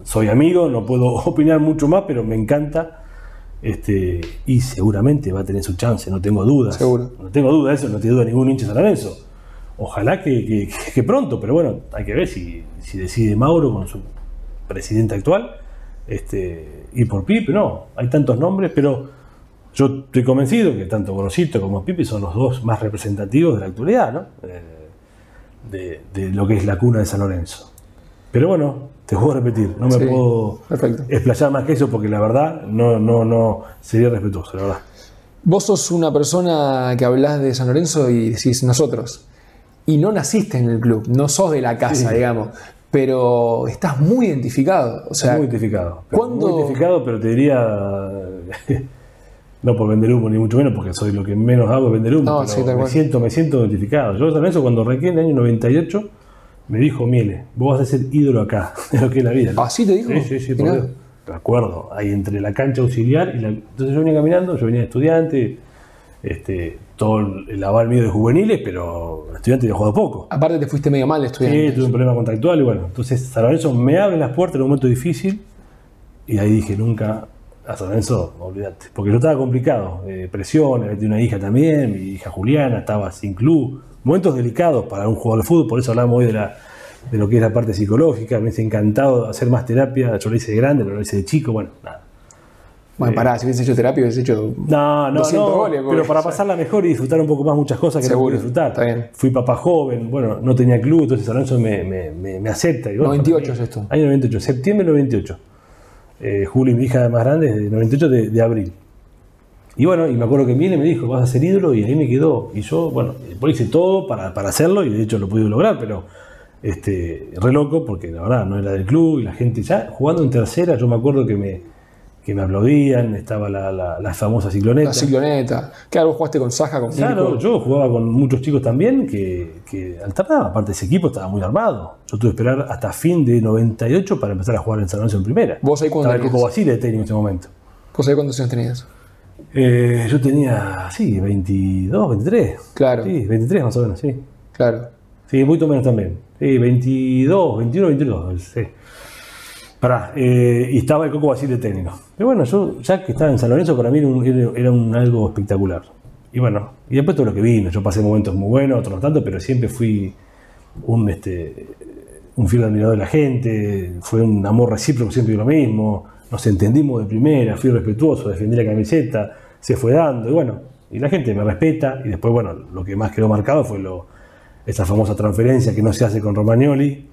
soy amigo, no puedo [LAUGHS] opinar mucho más, pero me encanta. Este, y seguramente va a tener su chance, no tengo dudas. Seguro. No tengo dudas, eso no tiene duda ningún hincha San Lorenzo. Ojalá que, que- pronto, pero bueno, hay que ver si, si decide Mauro con su presidente actual este, ir por Pipi. No, hay tantos nombres, pero yo estoy convencido que tanto Gorosito como Pipi son los dos más representativos de la actualidad, ¿no? Eh, de, de lo que es la cuna de San Lorenzo. Pero bueno, te voy a repetir, no me Sí, puedo perfecto. explayar más que eso porque la verdad no, no, no sería respetuoso, la verdad. Vos sos una persona que hablas de San Lorenzo y decís nosotros. Y no naciste en el club, no sos de la casa, Sí. digamos. Pero estás muy identificado. O sea, muy identificado. ¿cuándo- Muy identificado, pero te diría. [LAUGHS] No por vender humo, ni mucho menos, porque soy lo que menos hago es vender humo. No, pero sí, me, siento, me siento identificado. Yo también eso cuando arranqué en el año 98, me dijo Miele, vos vas a ser ídolo acá, [LAUGHS] de lo que es la vida. ¿Así te dijo? Sí, sí, sí, por Mirá. Dios. Me acuerdo, ahí entre la cancha auxiliar y la... Entonces yo venía caminando, yo venía de estudiante, este, todo el aval mío de juveniles, pero estudiante había jugado poco. Aparte te fuiste medio mal de estudiante. Sí, tuve un problema contractual y bueno, entonces San Lorenzo me abre las puertas en un momento difícil y ahí dije nunca a San Lorenzo, olvídate, porque yo estaba complicado, eh, presión, había tenido una hija también, mi hija Juliana estaba sin club, momentos delicados para un jugador de fútbol, por eso hablamos hoy de, la, de lo que es la parte psicológica, me hubiese encantado hacer más terapia, yo lo hice de grande, no lo hice de chico, bueno, nada. Bueno, pará, si hubiese hecho terapia, hubiese hecho. No, no, 200 no, goles, pero para pasarla mejor y disfrutar un poco más muchas cosas que no Seguro, pude disfrutar. está bien. Fui papá joven, bueno, no tenía club, entonces San Lorenzo me, me, me, me acepta. Y bueno, 98 para mí- es esto. Año 98, septiembre 98. Eh, Juli, mi hija más grande, de 98 de, abril. Y bueno, y me acuerdo que Miele me dijo, vas a ser ídolo, y ahí me quedó. Y yo, bueno, después hice todo para, para hacerlo, y de hecho lo pude lograr, pero este, re loco, porque la verdad no era del club, y la gente ya jugando en tercera, yo me acuerdo que me, que me aplaudían, estaba la, la, la famosa cicloneta. La cicloneta. Claro, vos jugaste con Saja, con Claro, Mirko. yo jugaba con muchos chicos también que, que alternaban. Aparte, ese equipo estaba muy armado. Yo tuve que esperar hasta fin de 98 para empezar a jugar en San Lorenzo en primera. ¿Vos ahí cuándo Estaba el Basile de técnico en ese momento. ¿Vos sabés cuántos años tenías? Eh, yo tenía, sí, 22, 23. Claro. Sí, 23 más o menos, sí. Claro. Sí, poquito menos también. Sí, 22, 21, 22. Sí. Pará, eh, y estaba el Coco Basile de técnico. Pero bueno, yo ya que estaba en San Lorenzo, para mí era, un, era- un algo espectacular. Y bueno, y después todo lo que vino. Yo pasé momentos muy buenos, otros tanto, pero siempre fui un, este, un fiel admirador de la gente. Fue un amor recíproco, siempre lo mismo. Nos entendimos de primera, fui respetuoso, defendí la camiseta, se fue dando. Y bueno, y la gente me respeta. Y después, bueno, lo que más quedó marcado fue lo, esa famosa transferencia que no se hace con Romagnoli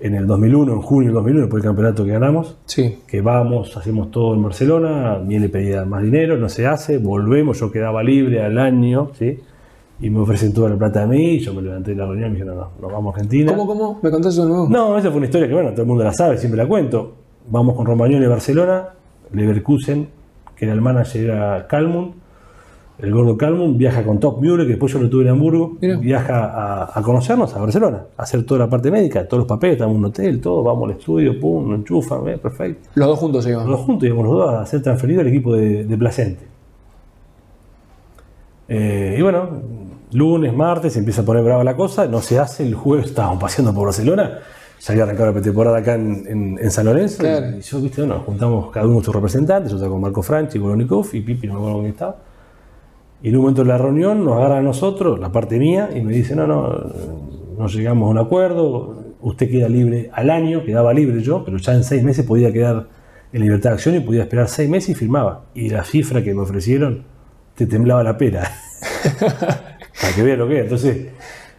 en el 2001, en junio del 2001, después del campeonato que ganamos, Sí. que vamos, hacemos todo en Barcelona, Miel le pedía más dinero, no se hace, volvemos, yo quedaba libre al año, ¿sí? Y me ofrecen toda la plata a mí, yo me levanté de la reunión y me dijeron, no, no, nos vamos a Argentina. ¿Cómo, cómo? ¿Me contás eso de nuevo? No, esa fue una historia que, bueno, todo el mundo la sabe, siempre la cuento. Vamos con Romagnoli a Barcelona, Leverkusen, que era el manager, era Calmund, el gordo Calmund, viaja con Top Müller, que después yo lo tuve en Hamburgo, viaja a, a conocernos a Barcelona, a hacer toda la parte médica, todos los papeles, estamos en un hotel, todo, vamos al estudio, pum, nos enchufan, eh, perfecto. Los dos juntos se Los dos juntos íbamos los dos a ser transferidos al equipo de, de Placente. Eh, y bueno, lunes, martes, se empieza a poner brava la cosa, no se hace, el jueves estábamos paseando por Barcelona, ya había arrancado la pretemporada acá en, en- en San Lorenzo, Claro. y yo, viste, bueno, nos juntamos cada uno con sus representantes, yo estaba con Marco Franchi, Bolonikov y Pipi, no me acuerdo con quién estaba. Y en un momento de la reunión nos agarra a nosotros, la parte mía, y me dice, no, no, no llegamos a un acuerdo, usted queda libre al año, quedaba libre yo, pero ya en seis meses podía quedar en libertad de acción y podía esperar seis meses y firmaba. Y la cifra que me ofrecieron, te temblaba la pera. [LAUGHS] Para que vea lo que es. Entonces,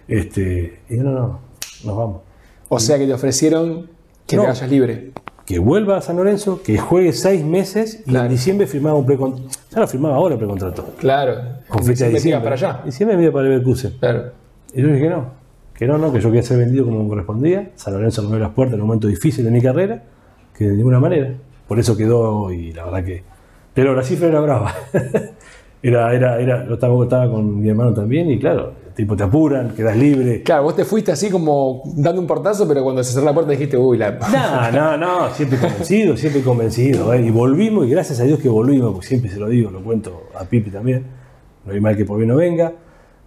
este, y yo, no, no, nos vamos. O sea que te ofrecieron que No. te vayas libre. Que vuelva a San Lorenzo, que juegue seis meses y Claro. en diciembre firmaba un precontrato. Ya lo firmaba ahora el precontrato. Claro. Con fecha de Diciembre para allá. Diciembre me iba para Leverkusen. Claro. Y yo dije que no, que no, no, que yo quería ser vendido como correspondía. San Lorenzo me abrió las puertas en un momento difícil de mi carrera, que de ninguna manera. Por eso quedó y la verdad que. Pero la cifra era brava. [LAUGHS] era, era, era, yo estaba, estaba con mi hermano también y claro, tipo te apuran, quedas libre. Claro, vos te fuiste así como dando un portazo, pero cuando se cerró la puerta dijiste, uy, la. No, no, no, siempre convencido, siempre convencido. ¿eh? Y volvimos, y gracias a Dios que volvimos, porque siempre se lo digo, lo cuento a Pipi también, no hay mal que por bien no venga.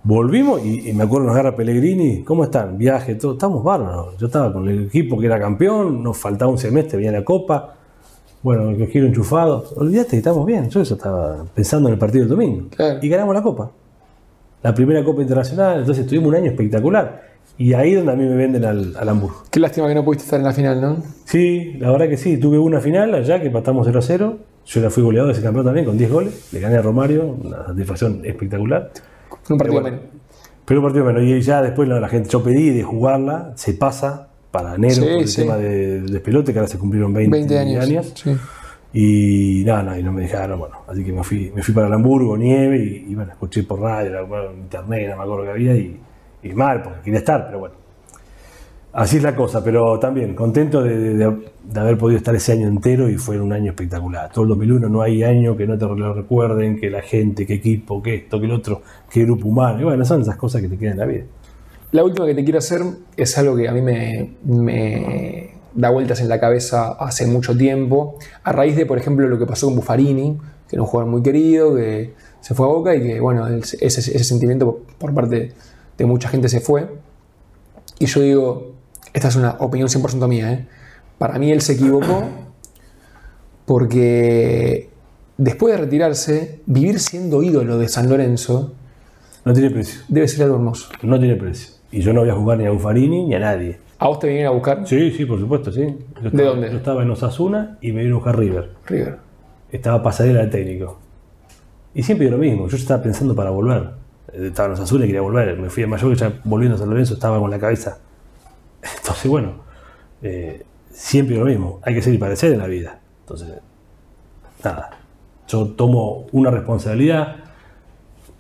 Volvimos y, y me acuerdo nos agarra Pellegrini, ¿cómo están? Viaje, todo, estamos bárbaros. Yo estaba con el equipo que era campeón, nos faltaba un semestre, venía la copa. Bueno, el giro enchufado. Olvídate estamos bien. Yo eso estaba pensando en el partido del domingo. Claro. Y ganamos la copa. La primera copa internacional, entonces tuvimos un año espectacular. Y ahí es donde a mí me venden al, al Hamburgo. Qué lástima que no pudiste estar en la final, ¿no? Sí, la verdad que sí. Tuve una final allá que empatamos 0 a 0. Yo la fui goleador de ese campeón también con 10 goles. Le gané a Romario, una satisfacción espectacular. Un partido bueno, menos. Pero un partido menos. Y ya después la, la gente, yo pedí de jugarla, se pasa para enero Sí, por el sí. tema de, de pelote, que ahora se cumplieron 20, 20 años. Sí. Y nada, no, y no me dejaron, bueno, así que me fui, me fui para el Hamburgo, nieve, y, y bueno, escuché por radio, bueno, internet, no me acuerdo que había, y, y mal, porque quería estar, pero bueno. Así es la cosa, pero también contento de, de- de haber podido estar ese año entero y fue un año espectacular. Todo el 2001 no hay año que no te lo recuerden, que la gente, que equipo, que esto, que el otro, que grupo humano. Y bueno, son esas cosas que te quedan en la vida. La última que te quiero hacer es algo que a mí me, me da vueltas en la cabeza hace mucho tiempo, a raíz de, por ejemplo, lo que pasó con Buffarini, que era un jugador muy querido, que se fue a Boca y que, bueno, ese, ese sentimiento por parte de mucha gente se fue. Y yo digo, esta es una opinión 100% mía, ¿eh? para mí él se equivocó porque después de retirarse, vivir siendo ídolo de San Lorenzo No tiene precio, debe ser algo hermoso. no tiene precio. Y yo no voy a jugar ni a Buffarini ni a nadie. ¿A vos te vinieron a buscar? Sí, sí, por supuesto, sí. Yo ¿De estaba- dónde? Yo estaba en Osasuna y me vino a buscar River. River. Estaba pasadera de técnico. Y siempre lo mismo, yo estaba pensando para volver. Eh, Estaba en Osasuna y quería volver. Me fui a Mayor, ya volviendo a San Lorenzo estaba con la cabeza. [LAUGHS] Entonces, bueno, eh, siempre lo mismo, hay que ser y parecer en la vida. Entonces, nada, yo tomo una responsabilidad.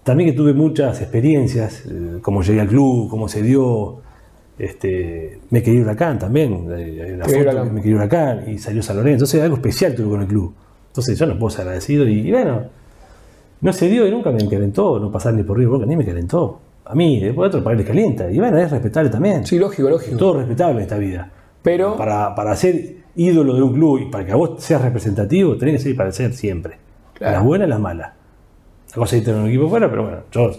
También que tuve muchas experiencias, eh, cómo llegué al club, cómo se dio. Este, me quería Huracán también, eh, quería foto Huracán. me quería Huracán y salió San Lorenzo. Entonces, algo especial tuve con el club. Entonces, yo no puedo ser agradecido y, y bueno, no se dio y nunca me calentó, no pasar ni por River Boca, ni me calentó. A mí, después otro país les calienta. Y bueno, es respetable también. Sí, lógico, lógico. Todo respetable en esta vida. Pero Para, para ser ídolo de un club y para que a vos seas representativo, tenés que ser y parecer siempre. Claro. Las buenas y las malas. La cosa irte en un equipo fuera, pero bueno, yo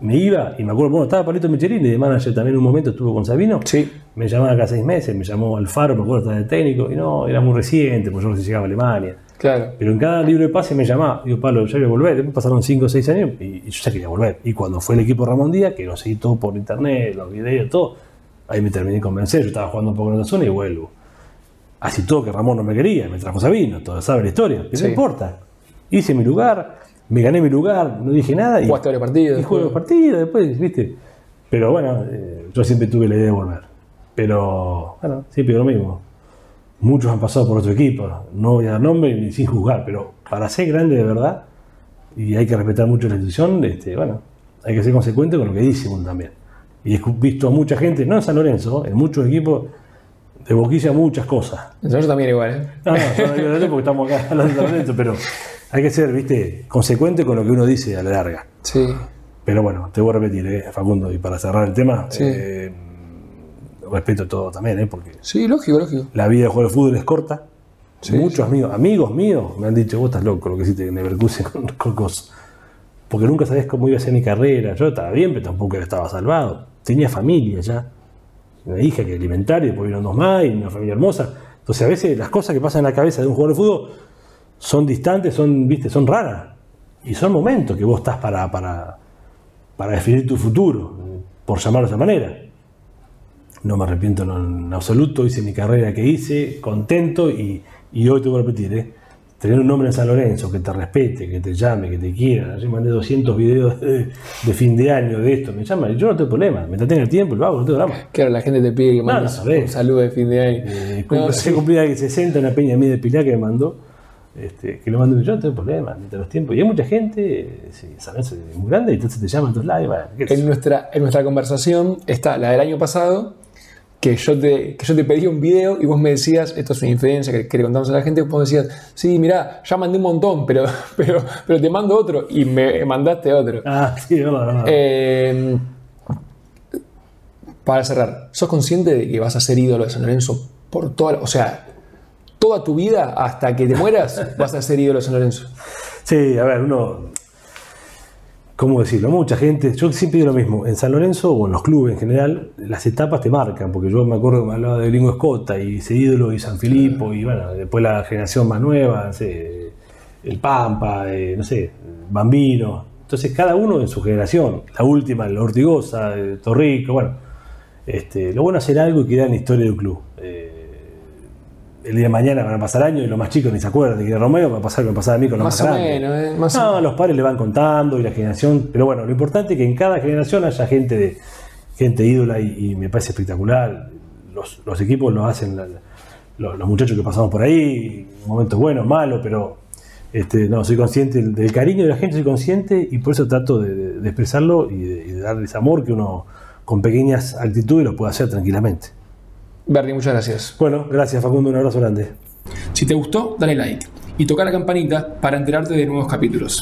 me iba y me acuerdo, bueno, estaba Palito Michelini de manager también un momento, estuvo con Sabino. sí, Me llamaban acá seis meses, me llamó Alfaro, me acuerdo, estaba de técnico, y no, era muy reciente, porque yo recién llegaba a Alemania. claro. Pero en cada libro de pase me llamaba, digo, Pablo, ya voy a volver. Después pasaron 5 o 6 años y, y yo ya quería volver. Y cuando fue el equipo Ramón Díaz, que lo seguí todo por internet, los videos, todo, ahí me terminé de convencer. Yo estaba jugando un poco en otra zona y vuelvo. Así todo que Ramón no me quería, me trajo Sabino, todo sabe la historia, pero Sí. no importa. Hice mi lugar, me gané mi lugar, no dije nada y, Jugaste varios partidos. y jugué los partidos después, ¿viste? Pero bueno, eh, yo siempre tuve la idea de volver. Pero, bueno, siempre lo mismo. Muchos han pasado por otro equipo, no voy a dar nombre ni sin juzgar, pero para ser grande de verdad, y hay que respetar mucho la institución, este, bueno, hay que ser consecuente con lo que dice uno también. Y he visto a mucha gente, no en San Lorenzo, en muchos equipos, de boquilla muchas cosas. Yo también igual, ¿eh? No, no, yo no digo de porque estamos acá [LAUGHS] hablando de San Lorenzo, pero hay que ser, viste, consecuente con lo que uno dice a la larga. Sí, Pero bueno, te voy a repetir, eh, Facundo, y para cerrar el tema, Sí. eh, respeto todo también, eh, porque sí, lógico, lógico. la vida de jugador de fútbol es corta. Sí, Muchos amigos, amigos míos me han dicho, vos estás loco lo que hiciste en Leverkusen con, [LAUGHS] con cosas. Porque nunca sabés cómo iba a ser mi carrera. Yo estaba bien, pero tampoco estaba salvado. Tenía familia ya. Una hija que alimentar y después vieron dos más y una familia hermosa. Entonces a veces las cosas que pasan en la cabeza de un jugador de fútbol son distantes, son, viste, son raras. Y son momentos que vos estás para, para, para definir tu futuro, por llamarlo de esa manera. No me arrepiento en, absoluto, hice mi carrera que hice, contento y, y hoy te voy a repetir, ¿eh? tener un hombre en San Lorenzo que te respete, que te llame, que te quiera. Yo mandé 200 videos de, de fin de año de esto, me llama, y yo no tengo problema, me tengo el tiempo, lo hago, no tengo drama. Claro, la gente te pide que mandes no un saludo de fin de año. Eh, No, cum- sí. Se cumplía que 60 una peña mía de Pilar que me mandó, este, que lo mandé yo, no tengo problema, mientras los tiempos. Y hay mucha gente, sí, San Lorenzo es muy grande, y entonces te llaman y qué sé En nuestra, en nuestra conversación está la del año pasado, que yo te, que yo te pedí un video y vos me decías, esto es una infidencia que, que le contamos a la gente, vos decías, sí, mirá, ya mandé un montón, pero, [LAUGHS] pero, pero te mando otro y me mandaste otro. Ah, sí, verdad, es verdad. Eh, para cerrar, ¿sos consciente de que vas a ser ídolo de San Lorenzo por toda, o sea, toda tu vida hasta que te mueras [LAUGHS] vas a ser ídolo de San Lorenzo? Sí, a ver, uno. ¿Cómo decirlo? Mucha gente, yo siempre digo lo mismo, en San Lorenzo o en los clubes en general, las etapas te marcan, porque yo me acuerdo que me hablaba de Gringo Escota y ese ídolo y San Filipo, y bueno, después la generación más nueva, no sé, el Pampa, eh, no sé, Bambino. Entonces, cada uno en su generación, la última, la Ortigosa, eh, Torrico, bueno, este, lo bueno es hacer algo y quedar en la historia del club. Eh, el día de mañana van a pasar años y los más chicos ni se acuerdan de que Romeo, va a pasar lo que me pasaba a mí con los Más grandes. menos, ¿eh? Más o- No, los padres le van contando y la generación, pero bueno, lo importante es que en cada generación haya gente de gente ídola y, y me parece espectacular. Los, los equipos lo hacen la- los, los muchachos que pasamos por ahí, momentos buenos, malos, pero este, no, soy consciente del, del cariño de la gente, soy consciente y por eso trato de, de- de expresarlo y de, y de darles amor que uno con pequeñas actitudes lo puede hacer tranquilamente. Bernie, muchas gracias. Bueno, gracias Facundo, un abrazo grande. Si te gustó, dale like y toca la campanita para enterarte de nuevos capítulos.